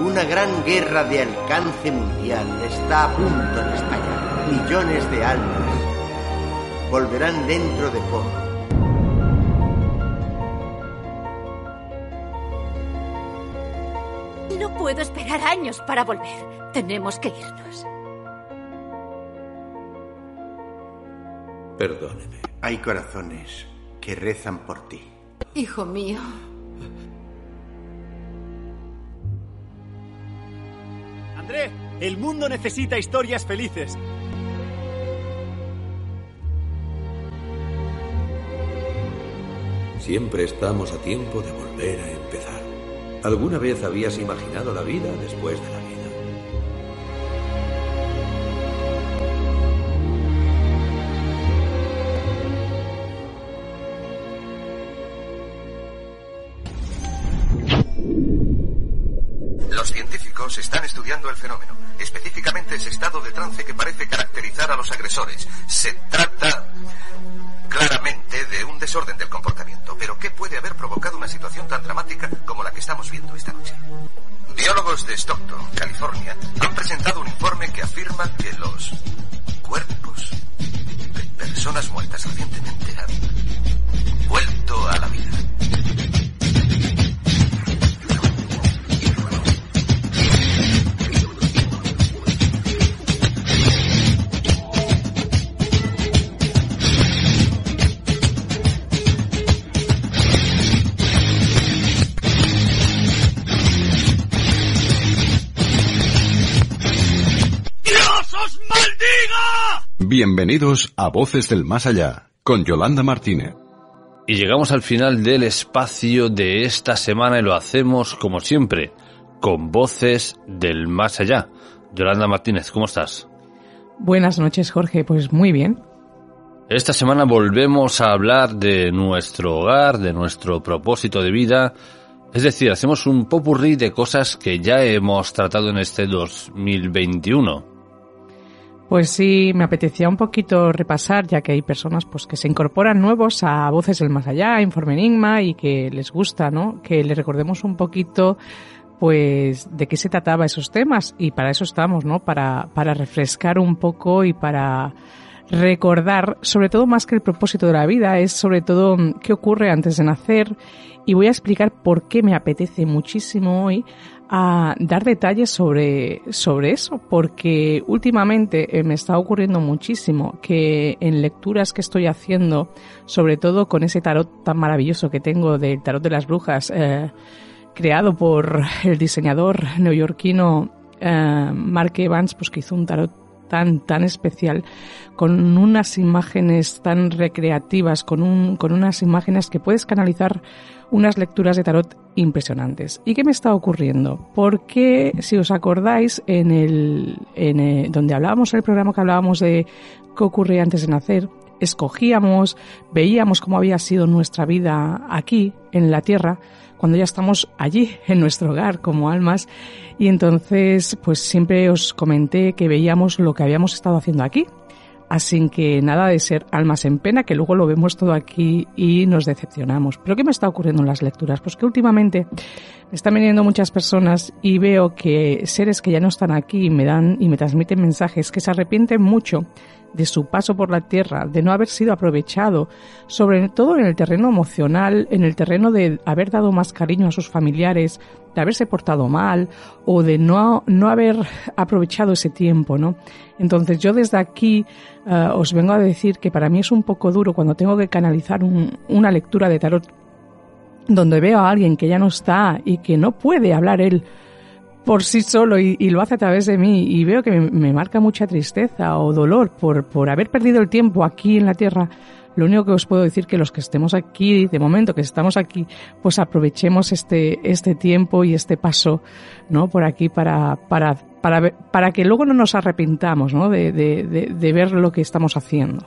una gran guerra de alcance mundial está a punto de estallar. Millones de almas volverán dentro de poco. No puedo esperar años para volver. Tenemos que irnos. Perdóneme. Hay corazones que rezan por ti. Hijo mío. André, el mundo necesita historias felices. Siempre estamos a tiempo de volver a empezar. ¿Alguna vez habías imaginado la vida después de la vida? Están estudiando el fenómeno, específicamente ese estado de trance que parece caracterizar a los agresores. Se trata claramente de un desorden del comportamiento, pero ¿qué puede haber provocado una situación tan dramática como la que estamos viendo esta noche? Biólogos de Stockton, California, han presentado un informe que afirma que los cuerpos de personas muertas recientemente han vuelto a la vida. Bienvenidos a Voces del Más Allá, con Yolanda Martínez. Y llegamos al final del espacio de esta semana y lo hacemos como siempre, con Voces del Más Allá. Yolanda Martínez, ¿cómo estás? Buenas noches, Jorge. Pues muy bien. Esta semana volvemos a hablar de nuestro hogar, de nuestro propósito de vida. Es decir, hacemos un popurrí de cosas que ya hemos tratado en este 2021. Pues sí, me apetecía un poquito repasar, ya que hay personas pues que se incorporan nuevos a Voces del Más Allá, Informe Enigma, y que les gusta, ¿no? Que les recordemos un poquito pues de qué se trataba esos temas y para eso estamos, ¿no? Para, para refrescar un poco y para recordar, sobre todo más que el propósito de la vida, es sobre todo mm, qué ocurre antes de nacer y voy a explicar por qué me apetece muchísimo hoy a dar detalles sobre, sobre eso, porque últimamente eh, me está ocurriendo muchísimo que en lecturas que estoy haciendo, sobre todo con ese tarot tan maravilloso que tengo del tarot de las brujas, eh, creado por el diseñador neoyorquino eh, Mark Evans, pues que hizo un tarot tan, tan especial, con unas imágenes tan recreativas, con, un, con unas imágenes que puedes canalizar unas lecturas de tarot impresionantes. ¿Y qué me está ocurriendo? Porque, si os acordáis, en el, en el, donde hablábamos en el programa que hablábamos de qué ocurría antes de nacer, escogíamos, veíamos cómo había sido nuestra vida aquí, en la Tierra, cuando ya estamos allí, [LAUGHS] en nuestro hogar, como almas. Y entonces, pues siempre os comenté que veíamos lo que habíamos estado haciendo aquí. Así que nada de ser almas en pena, que luego lo vemos todo aquí y nos decepcionamos. Pero ¿qué me está ocurriendo en las lecturas? Pues que últimamente me están viniendo muchas personas y veo que seres que ya no están aquí me dan y me transmiten mensajes que se arrepienten mucho de su paso por la tierra, de no haber sido aprovechado, sobre todo en el terreno emocional, en el terreno de haber dado más cariño a sus familiares, de haberse portado mal o de no, no haber aprovechado ese tiempo, ¿no? Entonces yo desde aquí uh, os vengo a decir que para mí es un poco duro cuando tengo que canalizar un, una lectura de tarot donde veo a alguien que ya no está y que no puede hablar él por sí solo y, lo hace a través de mí y veo que me, me, marca mucha tristeza o dolor por, por haber perdido el tiempo aquí en la tierra, lo único que os puedo decir que los que estemos aquí, de momento que estamos aquí, pues aprovechemos este, este tiempo y este paso, ¿no? Por aquí para, para, para, para que luego no nos arrepintamos, ¿no? De, de, de, de ver lo que estamos haciendo.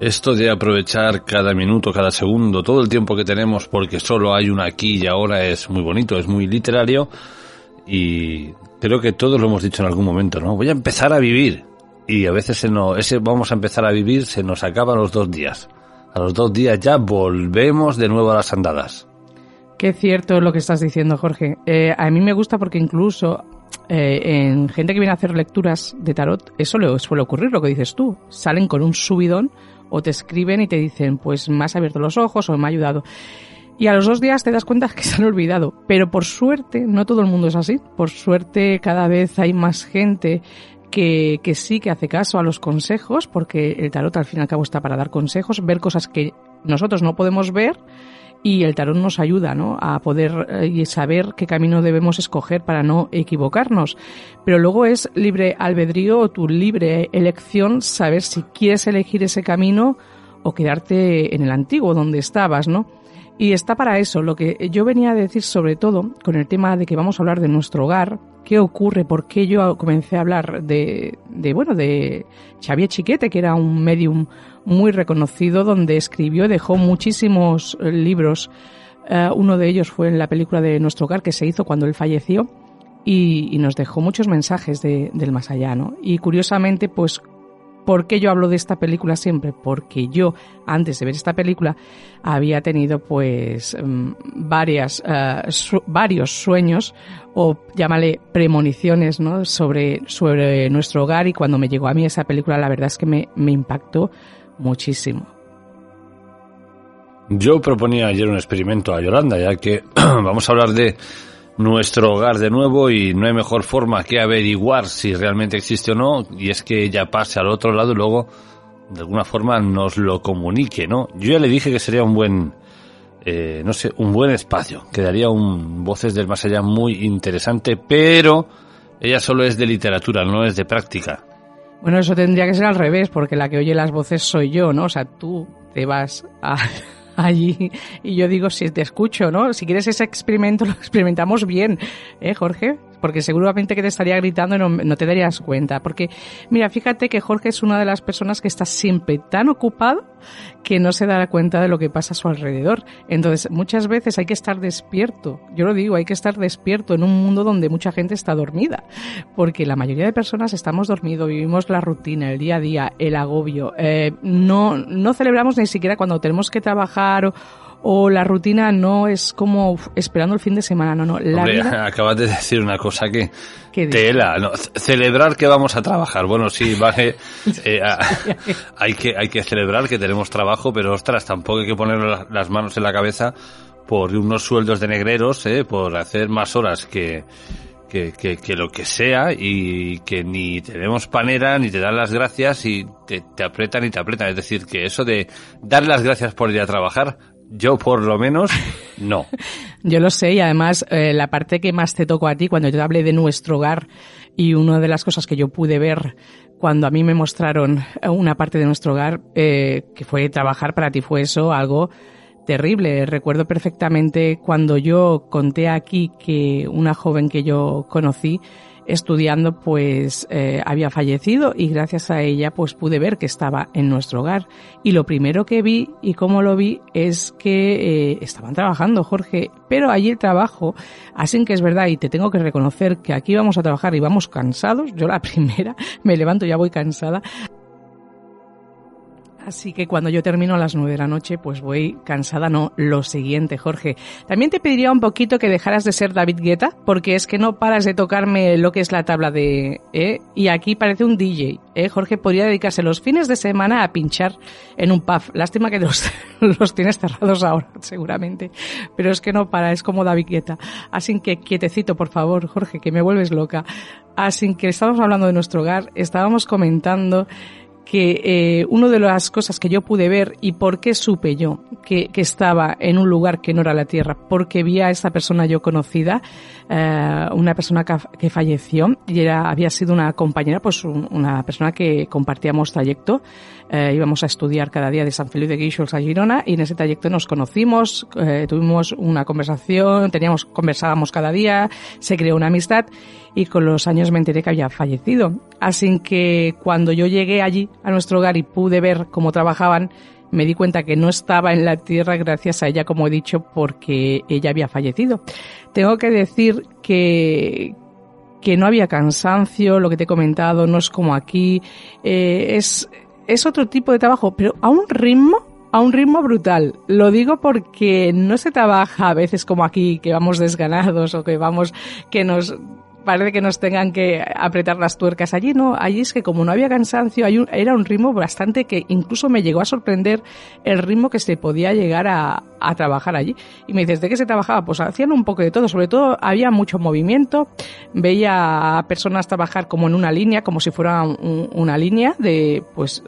Esto de aprovechar cada minuto, cada segundo, todo el tiempo que tenemos porque solo hay una aquí y ahora es muy bonito, es muy literario y creo que todos lo hemos dicho en algún momento, ¿no? Voy a empezar a vivir y a veces se nos, ese vamos a empezar a vivir se nos acaba los dos días. A los dos días ya volvemos de nuevo a las andadas. Qué cierto lo que estás diciendo, Jorge. Eh, a mí me gusta porque incluso eh, en gente que viene a hacer lecturas de tarot, eso le suele ocurrir, lo que dices tú. Salen con un subidón o te escriben y te dicen, pues me has abierto los ojos o me ha ayudado. Y a los dos días te das cuenta que se han olvidado. Pero por suerte, no todo el mundo es así. Por suerte, cada vez hay más gente que, sí que hace caso a los consejos, porque el tarot al fin y al cabo está para dar consejos, ver cosas que nosotros no podemos ver y el tarot nos ayuda ¿no? a poder eh, saber qué camino debemos escoger para no equivocarnos. Pero luego es libre albedrío o tu libre elección saber si quieres elegir ese camino o quedarte en el antiguo donde estabas, ¿no? Y está para eso. Lo que yo venía a decir sobre todo con el tema de que vamos a hablar de nuestro hogar, qué ocurre, por qué yo comencé a hablar de, de bueno, de Xavier Chiquete, que era un medium muy reconocido donde escribió, dejó muchísimos libros. Uh, uno de ellos fue en la película de Nuestro Hogar que se hizo cuando él falleció y, y nos dejó muchos mensajes de, del más allá, ¿no? Y curiosamente, pues ¿Por qué yo hablo de esta película siempre? Porque yo, antes de ver esta película, había tenido pues varias, uh, su varios sueños o llámale premoniciones ¿no? sobre, sobre nuestro hogar y cuando me llegó a mí esa película la verdad es que me impactó muchísimo. Yo proponía ayer un experimento a Yolanda, ya que [CLEARS THROAT] vamos a hablar de nuestro hogar de nuevo y no hay mejor forma que averiguar si realmente existe o no y es que ella pase al otro lado y luego de alguna forma nos lo comunique, ¿no? Yo ya le dije que sería un buen, eh, no sé, un buen espacio, que daría un Voces del Más Allá muy interesante, pero ella solo es de literatura, no es de práctica. Bueno, eso tendría que ser al revés, porque la que oye las voces soy yo, ¿no? O sea, tú te vas a allí y yo digo si te escucho, ¿no? Si quieres ese experimento [LAUGHS] lo experimentamos bien, ¿eh, Jorge? Porque seguramente que te estaría gritando y no, no, te darías cuenta. Porque, mira, fíjate que Jorge es una de las personas que está siempre tan ocupado que no se dará cuenta de lo que pasa a su alrededor. Entonces, muchas veces hay que estar despierto. Yo lo digo, hay que estar despierto en un mundo donde mucha gente está dormida. Porque la mayoría de personas estamos dormidos, vivimos la rutina, el día a día, el agobio. Eh, no, no celebramos ni siquiera cuando tenemos que trabajar o, o la rutina no es como esperando el fin de semana, no, no. La Hombre, vida... [LAUGHS] acabas de decir una cosa que tela, no, celebrar que vamos a trabajar. Bueno, sí, vale, [LAUGHS] eh, hay que hay que celebrar que tenemos trabajo, pero ostras, tampoco hay que poner las manos en la cabeza por unos sueldos de negreros, eh, por hacer más horas que que, que, que, lo que sea y que ni tenemos panera ni te dan las gracias y te, te apretan y te apretan. Es decir, que eso de dar las gracias por ir a trabajar, yo por lo menos no. [LAUGHS] yo lo sé y además eh, la parte que más te tocó a ti cuando yo te hablé de nuestro hogar y una de las cosas que yo pude ver cuando a mí me mostraron una parte de nuestro hogar eh, que fue trabajar para ti fue eso algo terrible. Recuerdo perfectamente cuando yo conté aquí que una joven que yo conocí estudiando pues eh, había fallecido y gracias a ella pues pude ver que estaba en nuestro hogar. Y lo primero que vi y cómo lo vi es que eh, estaban trabajando Jorge pero allí el trabajo así que es verdad y te tengo que reconocer que aquí vamos a trabajar y vamos cansados. Yo la [LAUGHS] primera me levanto ya voy cansada Así que cuando yo termino a las nueve de la noche, pues voy cansada, no lo siguiente, Jorge. También te pediría un poquito que dejaras de ser David Guetta, porque es que no paras de tocarme lo que es la tabla de... ¿eh? Y aquí parece un DJ. ¿eh? Jorge podría dedicarse los fines de semana a pinchar en un pub. Lástima que los, [LAUGHS] los tienes cerrados ahora, seguramente. Pero es que no para, es como David Guetta. Así que quietecito, por favor, Jorge, que me vuelves loca. Así que estábamos hablando de nuestro hogar, estábamos comentando que eh, una de las cosas que yo pude ver y por qué supe yo que, que, estaba en un lugar que no era la Tierra, porque vi a esta persona yo conocida, eh, una persona que, que, falleció y era, había sido una compañera, pues un, una persona que compartíamos trayecto, eh, íbamos a estudiar cada día de San Felipe de Guíxols a Girona y en ese trayecto nos conocimos, eh, tuvimos una conversación, teníamos, conversábamos cada día, se creó una amistad y con los años me enteré que había fallecido. Así que cuando yo llegué allí a nuestro hogar y pude ver cómo trabajaban, me di cuenta que no estaba en la tierra gracias a ella, como he dicho, porque ella había fallecido. Tengo que decir que, que no había cansancio, lo que te he comentado, no es como aquí, eh, es, es otro tipo de trabajo, pero a un ritmo a un ritmo brutal. Lo digo porque no se trabaja a veces como aquí, que vamos desganados o que vamos, que nos parece que nos tengan que apretar las tuercas allí, no, allí es que como no había cansancio, era un ritmo bastante que incluso me llegó a sorprender el ritmo que se podía llegar a, a, trabajar allí. Y me dices, ¿de qué se trabajaba? Pues hacían un poco de todo, sobre todo había mucho movimiento, veía a personas trabajar como en una línea, como si fuera un, una línea de, pues,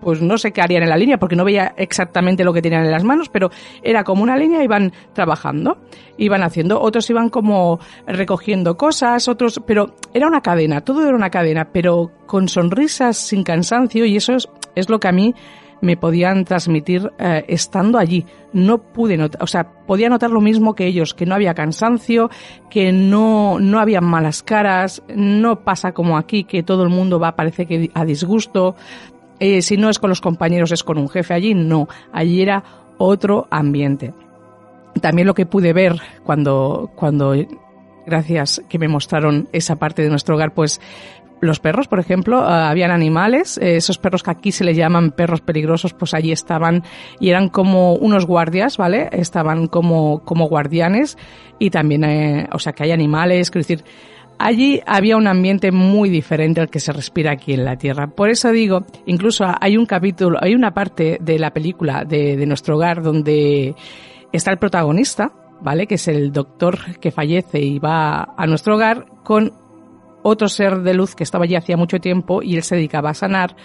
pues no sé qué harían en la línea porque no veía exactamente lo que tenían en las manos, pero era como una línea, iban trabajando, iban haciendo, otros iban como recogiendo cosas, otros, pero era una cadena, todo era una cadena, pero con sonrisas, sin cansancio y eso es, es lo que a mí me podían transmitir eh, estando allí. No pude notar, o sea, podía notar lo mismo que ellos, que no había cansancio, que no, no había malas caras, no pasa como aquí, que todo el mundo va, parece que a disgusto, eh, si no es con los compañeros, es con un jefe allí. No, allí era otro ambiente. También lo que pude ver cuando, cuando, gracias que me mostraron esa parte de nuestro hogar, pues los perros, por ejemplo, uh, habían animales, eh, esos perros que aquí se les llaman perros peligrosos, pues allí estaban y eran como unos guardias, ¿vale? Estaban como, como guardianes y también, eh, o sea, que hay animales, quiero decir, allí había un ambiente muy diferente al que se respira aquí en la Tierra. Por eso digo, incluso hay un capítulo, hay una parte de la película de, de nuestro hogar donde está el protagonista, ¿vale? Que es el doctor que fallece y va a nuestro hogar con otro ser de luz que estaba allí hacía mucho tiempo y él se dedicaba a sanar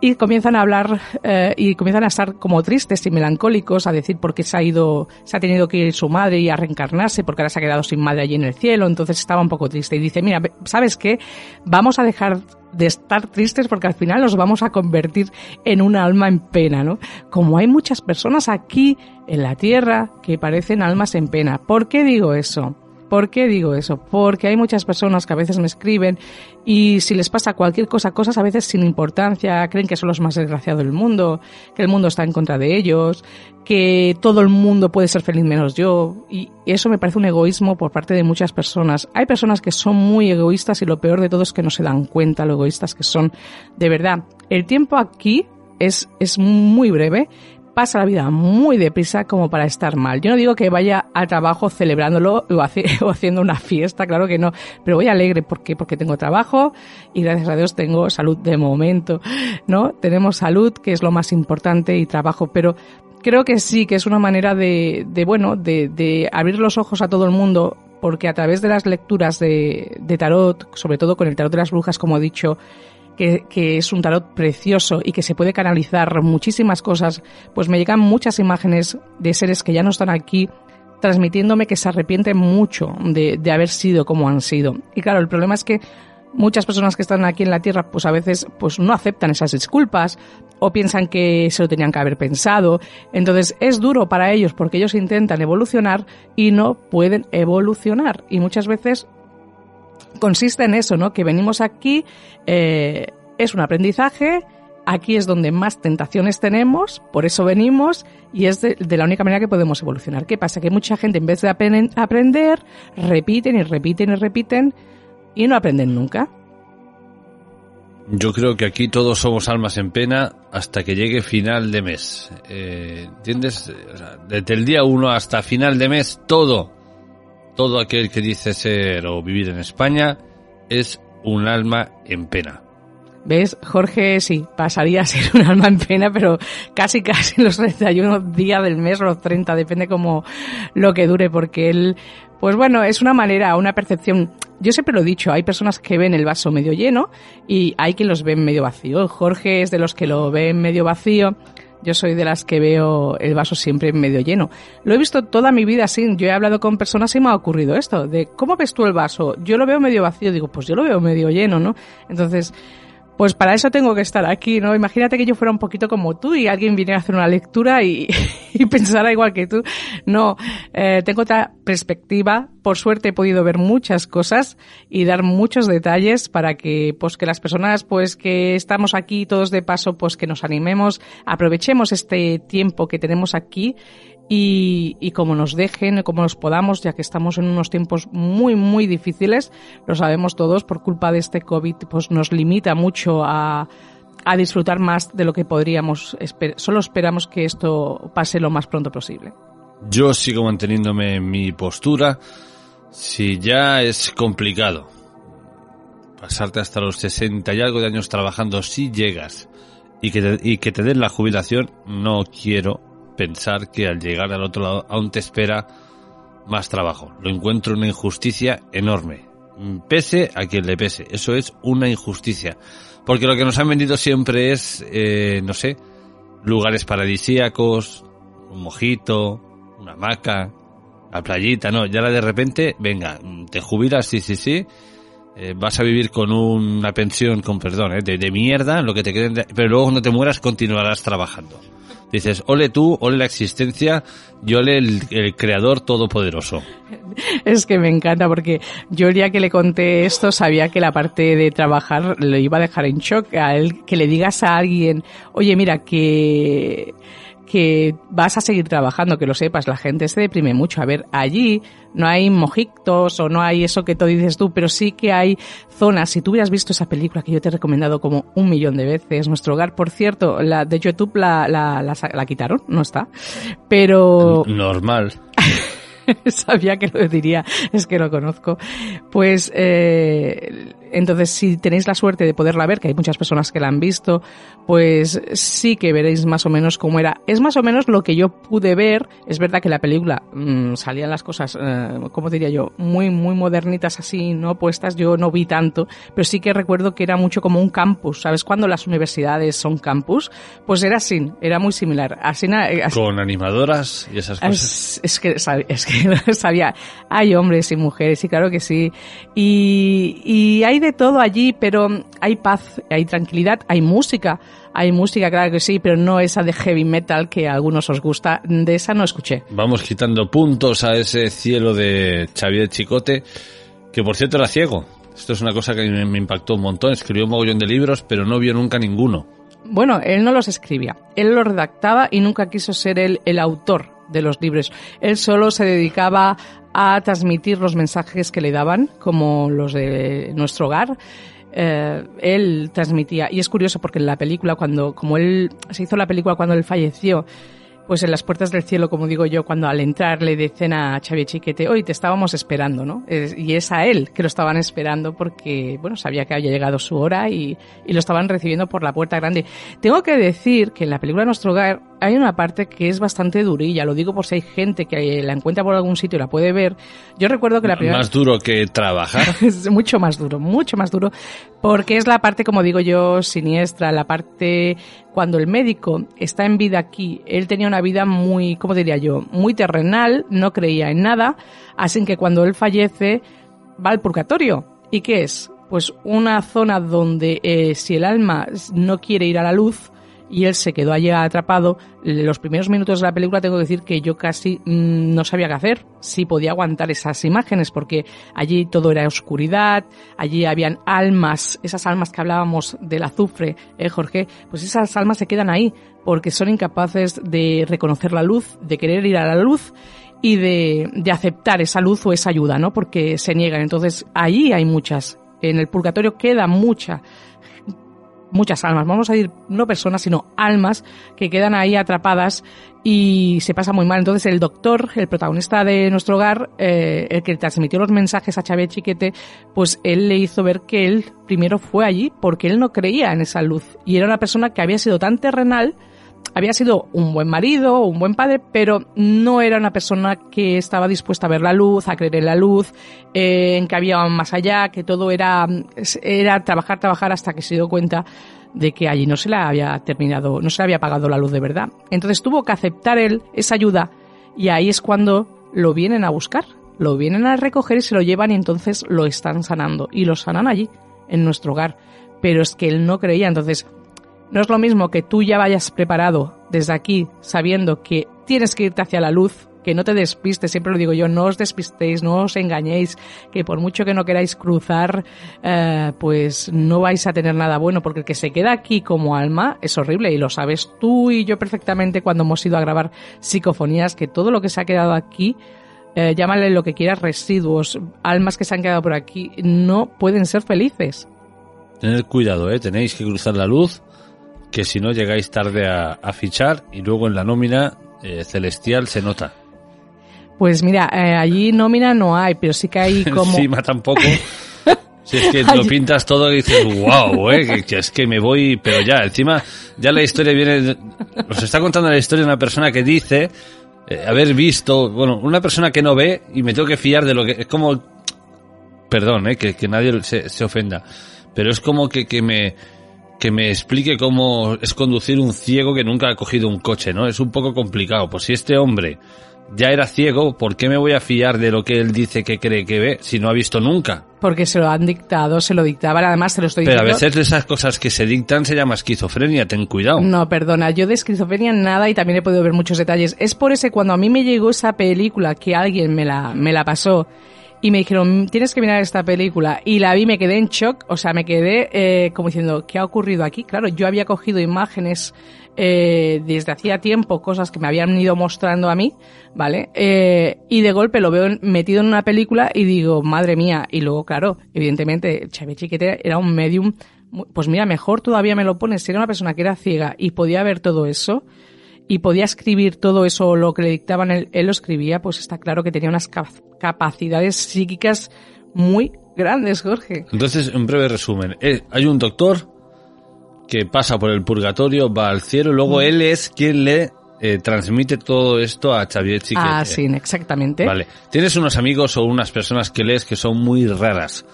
y comienzan a hablar eh, y comienzan a estar como tristes y melancólicos a decir por qué se ha ido, se ha tenido que ir su madre y a reencarnarse porque ahora se ha quedado sin madre allí en el cielo, entonces estaba un poco triste y dice, mira, ¿sabes qué? Vamos a dejar de estar tristes porque al final nos vamos a convertir en un alma en pena, ¿no? Como hay muchas personas aquí en la tierra que parecen almas en pena. ¿Por qué digo eso? ¿Por qué digo eso? Porque hay muchas personas que a veces me escriben y si les pasa cualquier cosa, cosas a veces sin importancia, creen que son los más desgraciados del mundo, que el mundo está en contra de ellos, que todo el mundo puede ser feliz menos yo. Y eso me parece un egoísmo por parte de muchas personas. Hay personas que son muy egoístas y lo peor de todo es que no se dan cuenta lo egoístas que son. De verdad, el tiempo aquí es, es muy breve pasa la vida muy deprisa como para estar mal. Yo no digo que vaya al trabajo celebrándolo o, [LAUGHS] haciendo una fiesta, claro que no, pero voy alegre porque porque tengo trabajo y gracias a Dios tengo salud de momento, ¿no? Tenemos salud, que es lo más importante y trabajo, pero creo que sí, que es una manera de, de bueno, de, abrir los ojos a todo el mundo porque a través de las lecturas de tarot, sobre todo con el tarot de las brujas, como he dicho, que, que, es un tarot precioso y que se puede canalizar muchísimas cosas, pues me llegan muchas imágenes de seres que ya no están aquí transmitiéndome que se arrepienten mucho de, de haber sido como han sido. Y claro, el problema es que muchas personas que están aquí en la Tierra pues a veces pues no aceptan esas disculpas o piensan que se lo tenían que haber pensado. Entonces es duro para ellos porque ellos intentan evolucionar y no pueden evolucionar. Y muchas veces consiste en eso, ¿no? Que venimos aquí, eh, es un aprendizaje, aquí es donde más tentaciones tenemos, por eso venimos y es de, la única manera que podemos evolucionar. ¿Qué pasa? Que mucha gente en vez de aprender, repiten y repiten y repiten y no aprenden nunca. Yo creo que aquí todos somos almas en pena hasta que llegue final de mes. Eh, ¿Entiendes? Desde el día uno hasta final de mes, todo, todo aquel que dice ser o vivir en España es un alma en pena. ¿Ves? Jorge sí, pasaría a ser un alma en pena, pero casi casi los 31 días del mes los 30, depende como lo que dure, porque él Pues bueno, es una manera, una percepción. Yo siempre lo he dicho, hay personas que ven el vaso medio lleno y hay quien los ve medio vacío. Jorge es de los que lo ven medio vacío. Yo soy de las que veo el vaso siempre medio lleno. Lo he visto toda mi vida así. Yo he hablado con personas y me ha ocurrido esto. De, ¿cómo ves tú el vaso? Yo lo veo medio vacío. Digo, pues yo lo veo medio lleno, ¿no? Entonces, pues para eso tengo que estar aquí, ¿no? Imagínate que yo fuera un poquito como tú y alguien viniera a hacer una lectura y, [LAUGHS] y pensara igual que tú. No, eh, tengo otra perspectiva. Por suerte he podido ver muchas cosas y dar muchos detalles para que, pues, que las personas, pues, que estamos aquí todos de paso, pues, que nos animemos, aprovechemos este tiempo que tenemos aquí y, como nos dejen, como nos podamos, ya que estamos en unos tiempos muy, muy difíciles, lo sabemos todos, por culpa de este COVID, pues nos limita mucho a, a disfrutar más de lo que podríamos. Solo esperamos que esto pase lo más pronto posible. Yo sigo manteniéndome en mi postura. Si ya es complicado pasarte hasta los 60 y algo de años trabajando, si llegas y que te, y que te den la jubilación, no quiero pensar que al llegar al otro lado aún te espera más trabajo. Lo encuentro una injusticia enorme. Pese a quien le pese. Eso es una injusticia. Porque lo que nos han vendido siempre es, eh, no sé, lugares paradisíacos, un mojito, una hamaca, la playita, no, ya la de repente, venga, te jubilas, sí, sí, sí, eh, vas a vivir con una pensión, con perdón, eh, de, mierda, lo que te queden, de- pero luego cuando te mueras continuarás trabajando. Dices, ole tú, ole la existencia y ole el, el creador todopoderoso. [LAUGHS] Es que me encanta porque yo el día que le conté esto sabía que la parte de trabajar lo iba a dejar en shock. A él, que le digas a alguien, oye, mira, que que vas a seguir trabajando, que lo sepas, la gente se deprime mucho. A ver, allí no hay mojitos o no hay eso que tú dices tú, pero sí que hay zonas. Si tú hubieras visto esa película que yo te he recomendado como un millón de veces, Nuestro Hogar, por cierto, la de YouTube la, la, la, la quitaron, no está. Pero Normal. [LAUGHS] sabía que lo diría, es que lo conozco. Pues eh, entonces, si tenéis la suerte de poderla ver, que hay muchas personas que la han visto, pues sí que veréis más o menos cómo era. Es más o menos lo que yo pude ver. Es verdad que la película mm, salían las cosas, eh, ¿cómo diría yo? Muy, muy modernitas así, no puestas. Yo no vi tanto, pero sí que recuerdo que era mucho como un campus. ¿Sabes cuando las universidades son campus? Pues era así, era muy similar. Así, eh, así- Con animadoras y esas cosas. es, es que es que [LAUGHS] sabía. Hay hombres y mujeres, y claro que sí. Y, y hay de todo allí, pero hay paz, hay tranquilidad, hay música. Hay música, claro que sí, pero no esa de heavy metal que a algunos os gusta. De esa no escuché. Vamos quitando puntos a ese cielo de Xavier Chicote, que por cierto era ciego. Esto es una cosa que me me impactó un montón. Escribió un mogollón de libros, pero no vio nunca ninguno. Bueno, él no los escribía, él los redactaba y nunca quiso ser él el autor de los libros. Él solo se dedicaba a transmitir los mensajes que le daban, como los de nuestro hogar. Eh, él transmitía, y es curioso porque en la película, cuando, como él, se hizo la película cuando él falleció, pues en las puertas del cielo, como digo yo, cuando al entrar le dicen a Xavier Chiquete, hoy te estábamos esperando, ¿no? Es- y es a él que lo estaban esperando porque, bueno, sabía que había llegado su hora y, y lo estaban recibiendo por la puerta grande. Tengo que decir que en la película Nuestro Hogar hay una parte que es bastante durilla, lo digo por si hay gente que la encuentra por algún sitio y la puede ver. Yo recuerdo que la primera... Más duro que trabajar. [LAUGHS] es mucho más duro, mucho más duro, porque es la parte, como digo yo, siniestra, la parte cuando el médico está en vida aquí, él tenía una vida muy, ¿cómo diría yo? Muy terrenal, no creía en nada, así que cuando él fallece va al purgatorio. ¿Y qué es? Pues una zona donde eh, si el alma no quiere ir a la luz, y él se quedó allí atrapado. Los primeros minutos de la película tengo que decir que yo casi mm, no sabía qué hacer, si podía aguantar esas imágenes, porque allí todo era oscuridad, allí habían almas, esas almas que hablábamos del azufre, ¿eh, Jorge? Pues esas almas se quedan ahí, porque son incapaces de reconocer la luz, de querer ir a la luz y de, de aceptar esa luz o esa ayuda, ¿no? Porque se niegan. Entonces, allí hay muchas. En el purgatorio queda mucha muchas almas, vamos a decir no personas, sino almas que quedan ahí atrapadas y se pasa muy mal. Entonces el doctor, el protagonista de nuestro hogar, eh, el que transmitió los mensajes a Xavier Chiquete, pues él le hizo ver que él primero fue allí porque él no creía en esa luz y era una persona que había sido tan terrenal había sido un buen marido, un buen padre, pero no era una persona que estaba dispuesta a ver la luz, a creer en la luz, eh, en que había más allá, que todo era, trabajar, trabajar hasta que se dio cuenta de que allí no se le había terminado, no se le había pagado la luz de verdad. Entonces tuvo que aceptar él esa ayuda y ahí es cuando lo vienen a buscar, lo vienen a recoger y se lo llevan y entonces lo están sanando y lo sanan allí, en nuestro hogar. Pero es que él no creía, entonces no es lo mismo que tú ya vayas preparado desde aquí sabiendo que tienes que irte hacia la luz, que no te despistes, siempre lo digo yo, no os despistéis, no os engañéis, que por mucho que no queráis cruzar, eh, pues no vais a tener nada bueno, porque el que se queda aquí como alma es horrible y lo sabes tú y yo perfectamente cuando hemos ido a grabar psicofonías, que todo lo que se ha quedado aquí, eh, llámale lo que quieras, residuos, almas que se han quedado por aquí, no pueden ser felices. Tened cuidado, ¿eh? tenéis que cruzar la luz, que si no llegáis tarde a, a fichar y luego en la nómina eh, celestial se nota. Pues mira, eh, allí nómina no hay, pero sí que hay [LAUGHS] como... Encima tampoco. [LAUGHS] Si es que lo pintas todo y dices, wow, eh, que, que es que me voy, pero ya, encima, ya la historia viene, nos está contando la historia de una persona que dice eh, haber visto, bueno, una persona que no ve y me tengo que fiar de lo que, es como, perdón, eh, que, que nadie se, se ofenda, pero es como que, que me, que me explique cómo es conducir un ciego que nunca ha cogido un coche, ¿no? Es un poco complicado. Pues si este hombre ya era ciego, ¿por qué me voy a fiar de lo que él dice que cree que ve si no ha visto nunca? Porque se lo han dictado, se lo dictaban, además se lo estoy Pero a diciendo... veces de esas cosas que se dictan se llama esquizofrenia, ten cuidado. No, perdona, yo de esquizofrenia nada y también he podido ver muchos detalles. Es por ese cuando a mí me llegó esa película que alguien me la, me la pasó y me dijeron, tienes que mirar esta película y la vi, me quedé en shock, o sea, me quedé eh, como diciendo, ¿qué ha ocurrido aquí? Claro, yo había cogido imágenes eh, desde hacía tiempo, cosas que me habían ido mostrando a mí, ¿vale? Eh, y de golpe lo veo metido en una película y digo, madre mía, y luego, claro, evidentemente, Xavier Chiquete era un medium, pues mira, mejor todavía me lo pones, era una persona que era ciega y podía ver todo eso, y podía escribir todo eso, lo que le dictaban, él, él lo escribía, pues está claro que tenía unas cap- capacidades psíquicas muy grandes, Jorge. Entonces, en breve resumen, eh, hay un doctor que pasa por el purgatorio, va al cielo, y luego Mm. él es quien le eh, transmite todo esto a Xavier Chiquete. Ah, sí, exactamente. Vale. Tienes unos amigos o unas personas que lees que son muy raras.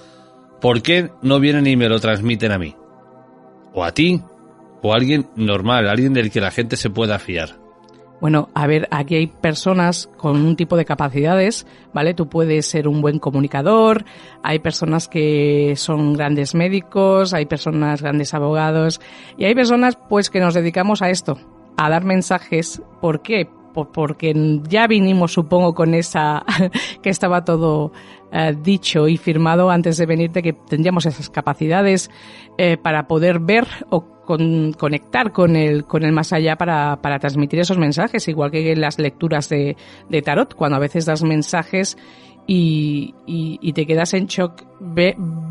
¿Por qué no vienen y me lo transmiten a mí? O a ti, o alguien normal, alguien del que la gente se pueda fiar. Bueno, a ver, aquí hay personas con un tipo de capacidades, ¿vale? Tú puedes ser un buen comunicador, hay personas que son grandes médicos, hay personas grandes abogados y hay personas pues que nos dedicamos a esto, a dar mensajes. ¿Por qué? Po- Porque ya vinimos, supongo, con esa [LAUGHS] que estaba todo eh, dicho y firmado antes de venirte, que tendríamos esas capacidades eh, para poder ver o con- conectar con el, con el más allá para, para transmitir esos mensajes, igual que las lecturas de, de tarot, cuando a veces das mensajes y, y- te quedas en shock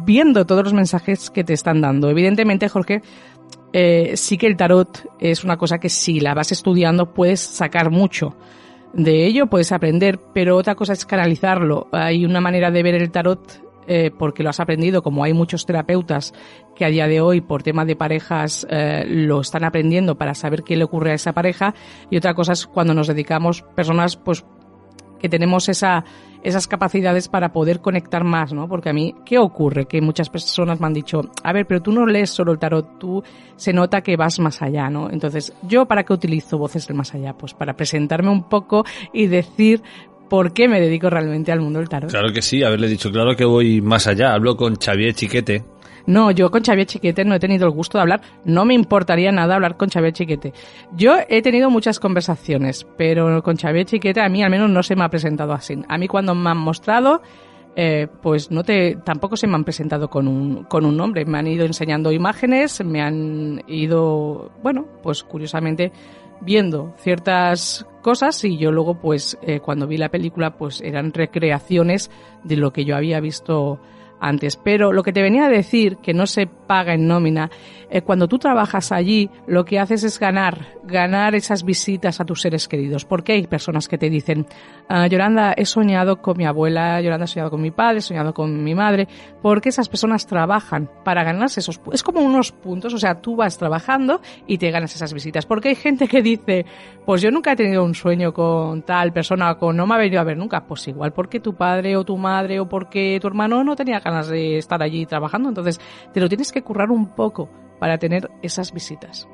viendo todos los mensajes que te están dando. Evidentemente, Jorge, eh, sí que el tarot es una cosa que si la vas estudiando puedes sacar mucho de ello, puedes aprender, pero otra cosa es canalizarlo. Hay una manera de ver el tarot eh, porque lo has aprendido, como hay muchos terapeutas que a día de hoy por tema de parejas eh, lo están aprendiendo para saber qué le ocurre a esa pareja y otra cosa es cuando nos dedicamos personas pues que tenemos esa, esas capacidades para poder conectar más, ¿no? Porque a mí, ¿qué ocurre? Que muchas personas me han dicho, a ver, pero tú no lees solo el tarot, tú se nota que vas más allá, ¿no? Entonces, ¿yo para qué utilizo voces del más allá? Pues para presentarme un poco y decir por qué me dedico realmente al mundo del tarot. Claro que sí, haberle dicho, claro que voy más allá. Hablo con Xavier Chiquete. No, yo con Xavier Chiquete no he tenido el gusto de hablar. No me importaría nada hablar con Xavier Chiquete. Yo he tenido muchas conversaciones, pero con Xavier Chiquete a mí al menos no se me ha presentado así. A mí cuando me han mostrado, eh, pues no te, tampoco se me han presentado con un, con un nombre. Me han ido enseñando imágenes, me han ido, bueno, pues curiosamente viendo ciertas cosas y yo luego pues eh, cuando vi la película pues eran recreaciones de lo que yo había visto antes. Pero lo que te venía a decir, que no se paga en nómina, eh, cuando tú trabajas allí, lo que haces es ganar, ganar esas visitas a tus seres queridos. Porque hay personas que te dicen, ah, Yolanda, he soñado con mi abuela, Yolanda, he soñado con mi padre, he soñado con mi madre, porque esas personas trabajan para ganarse esos Es como unos puntos, o sea, tú vas trabajando y te ganas esas visitas. Porque hay gente que dice, pues yo nunca he tenido un sueño con tal persona, o con no me ha venido a ver nunca. Pues igual porque tu padre o tu madre o porque tu hermano no tenía ganas de estar allí trabajando. Entonces, te lo tienes que currar un poco para tener esas visitas.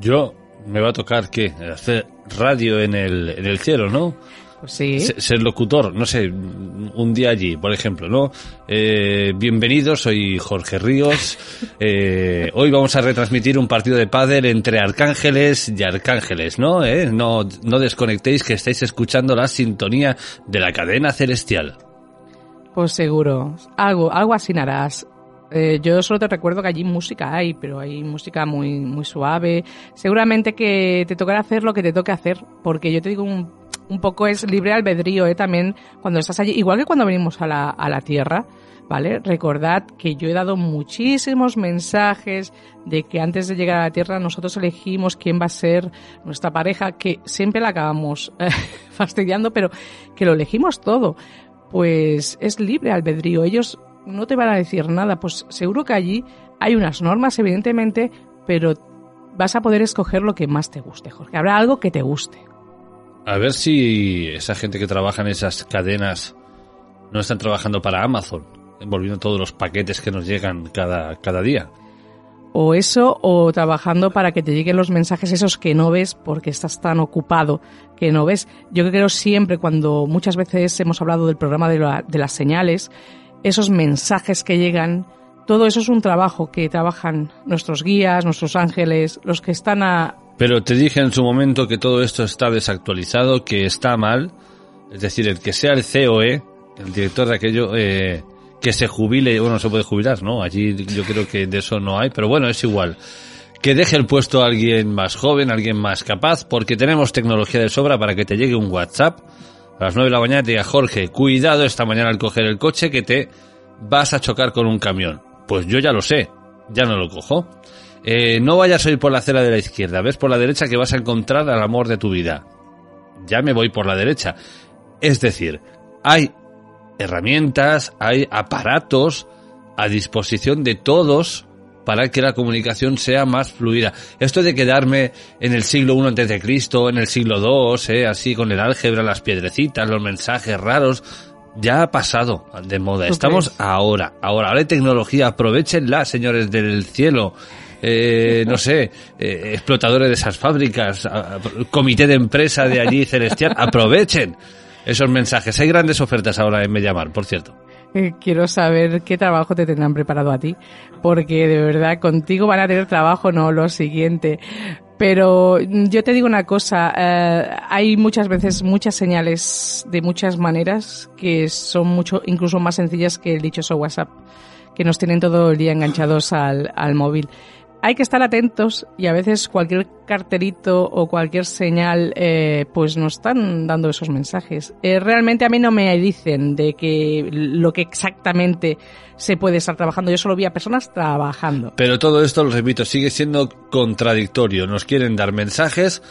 Yo me va a tocar que hacer radio en el, en el cielo, ¿no? Pues sí. Ser locutor, no sé, un día allí, por ejemplo, ¿no? Eh, bienvenidos, soy Jorge Ríos. [LAUGHS] Eh, hoy vamos a retransmitir un partido de pádel entre Arcángeles y Arcángeles, ¿no? ¿Eh? No, no desconectéis que estáis escuchando la sintonía de la cadena celestial. Pues seguro, algo, algo así harás. Eh, yo solo te recuerdo que allí música hay, pero hay música muy, muy suave. Seguramente que te tocará hacer lo que te toque hacer, porque yo te digo un, un poco es libre albedrío, ¿eh? También cuando estás allí, igual que cuando venimos a la, a la Tierra, ¿vale? Recordad que yo he dado muchísimos mensajes de que antes de llegar a la Tierra nosotros elegimos quién va a ser nuestra pareja, que siempre la acabamos [LAUGHS] fastidiando, pero que lo elegimos todo. Pues es libre albedrío. Ellos no te van a decir nada. Pues seguro que allí hay unas normas, evidentemente, pero vas a poder escoger lo que más te guste, Jorge. Habrá algo que te guste. A ver si esa gente que trabaja en esas cadenas no están trabajando para Amazon, envolviendo todos los paquetes que nos llegan cada, cada día. O eso, o trabajando para que te lleguen los mensajes esos que no ves porque estás tan ocupado que no ves. Yo creo siempre, cuando muchas veces hemos hablado del programa de, la- de las señales, esos mensajes que llegan, todo eso es un trabajo que trabajan nuestros guías, nuestros ángeles, los que están a... Pero te dije en su momento que todo esto está desactualizado, que está mal. Es decir, el que sea el COE, el director de aquello, eh, que se jubile, bueno, no se puede jubilar, ¿no? Allí yo creo que de eso no hay, pero bueno, es igual. Que deje el puesto a alguien más joven, alguien más capaz, porque tenemos tecnología de sobra para que te llegue un WhatsApp a las 9 de la mañana te diga, Jorge, cuidado esta mañana al coger el coche que te vas a chocar con un camión. Pues yo ya lo sé, ya no lo cojo. Eh, no vayas a ir por la acera de la izquierda, ves por la derecha que vas a encontrar al amor de tu vida. Ya me voy por la derecha. Es decir, hay herramientas, hay aparatos a disposición de todos para que la comunicación sea más fluida. Esto de quedarme en el siglo I antes de Cristo, en el siglo II, eh, así con el álgebra, las piedrecitas, los mensajes raros, ya ha pasado de moda. ¿Tú Estamos ahora, ahora, ahora hay tecnología, aprovechenla, señores del cielo. Eh, no sé, eh, explotadores de esas fábricas, comité de empresa de allí celestial, [LAUGHS] aprovechen esos mensajes. Hay grandes ofertas ahora en Mediamar, por cierto. Eh, Quiero saber qué trabajo te tendrán preparado a ti, porque de verdad contigo van a tener trabajo, no lo siguiente. Pero yo te digo una cosa, eh, hay muchas veces muchas señales de muchas maneras que son mucho, incluso más sencillas que el dichoso WhatsApp, que nos tienen todo el día enganchados al, al móvil. Hay que estar atentos y a veces cualquier carterito o cualquier señal eh, pues nos están dando esos mensajes. Eh, realmente a mí no me dicen de que lo que exactamente se puede estar trabajando. Yo solo vi a personas trabajando. Pero todo esto, lo repito, sigue siendo contradictorio. Nos quieren dar mensajes,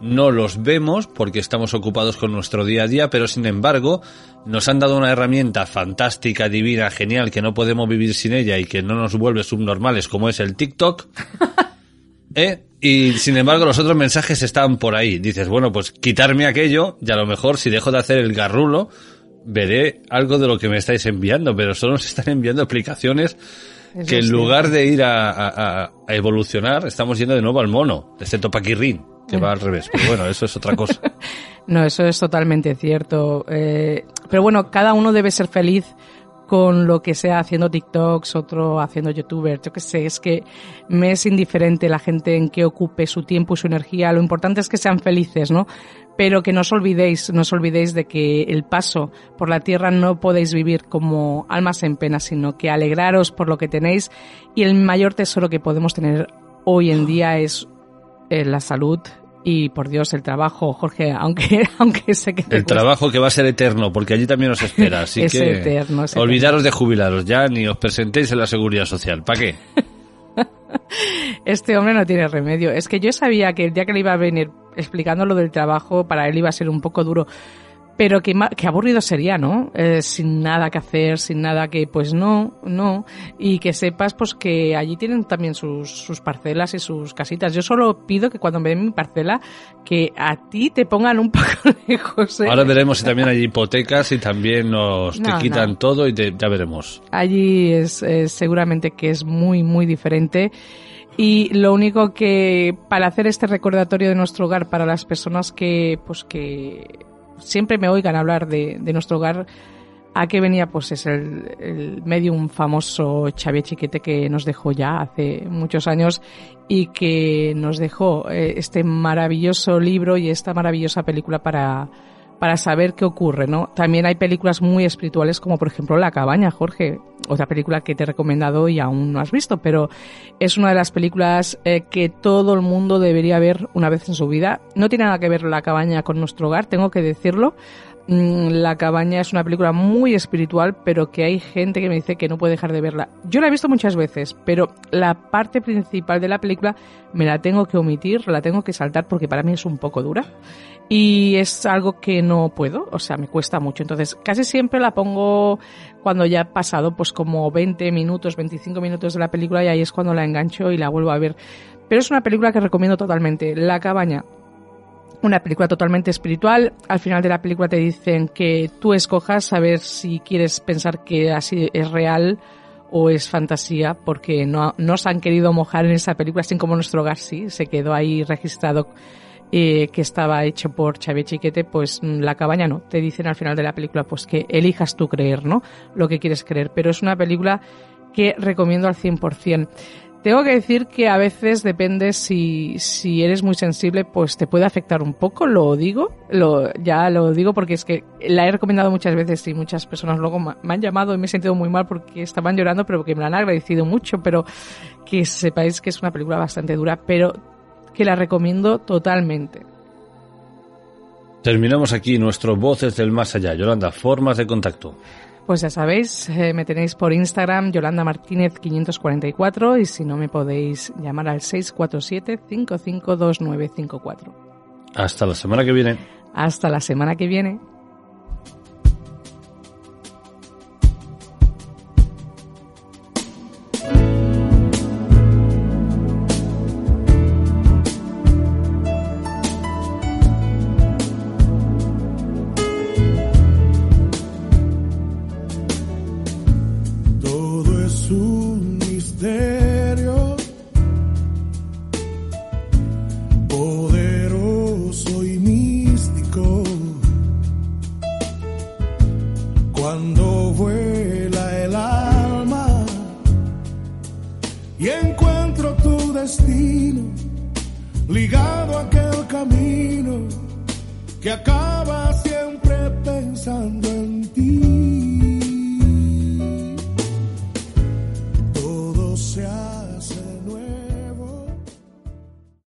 no los vemos porque estamos ocupados con nuestro día a día, pero sin embargo nos han dado una herramienta fantástica, divina, genial, que no podemos vivir sin ella y que no nos vuelve subnormales como es el TikTok. [LAUGHS] ¿Eh? Y sin embargo los otros mensajes están por ahí. Dices, bueno, pues quitarme aquello y a lo mejor si dejo de hacer el garrulo, veré algo de lo que me estáis enviando, pero solo nos están enviando explicaciones que en lugar de ir a, a- a- a evolucionar, estamos yendo de nuevo al mono, excepto Paquirrín, que va al revés. Pero bueno, eso es otra cosa. [LAUGHS] No, eso es totalmente cierto. Eh, pero bueno, cada uno debe ser feliz con lo que sea haciendo TikToks, otro haciendo YouTubers, yo qué sé, es que me es indiferente la gente en que ocupe su tiempo y su energía, lo importante es que sean felices, ¿no? Pero que no os olvidéis, no os olvidéis de que el paso por la tierra no podéis vivir como almas en pena, sino que alegraros por lo que tenéis y el mayor tesoro que podemos tener hoy en día es eh, la salud Y por Dios, el trabajo, Jorge, [LAUGHS] aunque, aunque sé que... El trabajo que va a ser eterno, porque allí también os espera. Así [LAUGHS] Es que eterno, es eterno. olvidaros de jubilaros ya, ni os presentéis en la seguridad social. ¿Para qué? [LAUGHS] Este hombre no tiene remedio. Es que yo sabía que el día que le iba a venir explicando lo del trabajo, para él iba a ser un poco duro. Pero qué, qué aburrido sería, ¿no? Eh, sin nada que hacer, sin nada que, pues no, no. Y que sepas, pues que allí tienen también sus, sus parcelas y sus casitas. Yo solo pido que cuando me den mi parcela, que a ti te pongan un [LAUGHS] poco lejos. ¿eh? Ahora veremos si también hay hipotecas y también nos te quitan no. todo y te- ya veremos. Allí es, eh, seguramente que es muy, muy diferente. Y lo único que para hacer este recordatorio de nuestro hogar para las personas que, pues que siempre me oigan hablar de, nuestro hogar, a qué venía, pues es el, el medium famoso Xavier Chiquete que nos dejó ya hace muchos años y que nos dejó eh, este maravilloso libro y esta maravillosa película para, para saber qué ocurre, ¿no? También hay películas muy espirituales como por ejemplo La cabaña, Jorge, otra película que te he recomendado y aún no has visto, pero es una de las películas eh, que todo el mundo debería ver una vez en su vida. No tiene nada que ver La cabaña con nuestro hogar, tengo que decirlo. Mm, La cabaña es una película muy espiritual, pero que hay gente que me dice que no puede dejar de verla. Yo la he visto muchas veces, pero la parte principal de la película me la tengo que omitir, la tengo que saltar porque para mí es un poco dura y es algo que no puedo, o sea, me cuesta mucho. Entonces, casi siempre la pongo cuando ya ha pasado pues como 20 minutos, 25 minutos de la película y ahí es cuando la engancho y la vuelvo a ver. Pero es una película que recomiendo totalmente. La cabaña, una película totalmente espiritual. Al final de la película te dicen que tú escojas a ver si quieres pensar que así es real o es fantasía, porque no, se han querido mojar en esa película, así como nuestro sí, se quedó ahí registrado eh, que estaba hecho por Xavier Chiquete, pues mm, la cabaña no. Te dicen al final de la película pues que elijas tú creer, ¿no? Lo que quieres creer. Pero es una película que recomiendo al 100%. Tengo que decir que a veces depende si, si eres muy sensible, pues te puede afectar un poco, lo digo, lo, ya lo digo porque es que la he recomendado muchas veces y muchas personas luego me han llamado y me he sentido muy mal porque estaban llorando, pero que me la han agradecido mucho, pero que sepáis que es una película bastante dura, pero que la recomiendo totalmente. Terminamos aquí nuestro Voces del Más Allá. Yolanda, formas de contacto. Pues ya sabéis, eh, me tenéis por Instagram Yolanda Martínez 544 y si no me podéis llamar al 647 552954. Hasta la semana que viene. Hasta la semana que viene. Ligado a aquel camino que acaba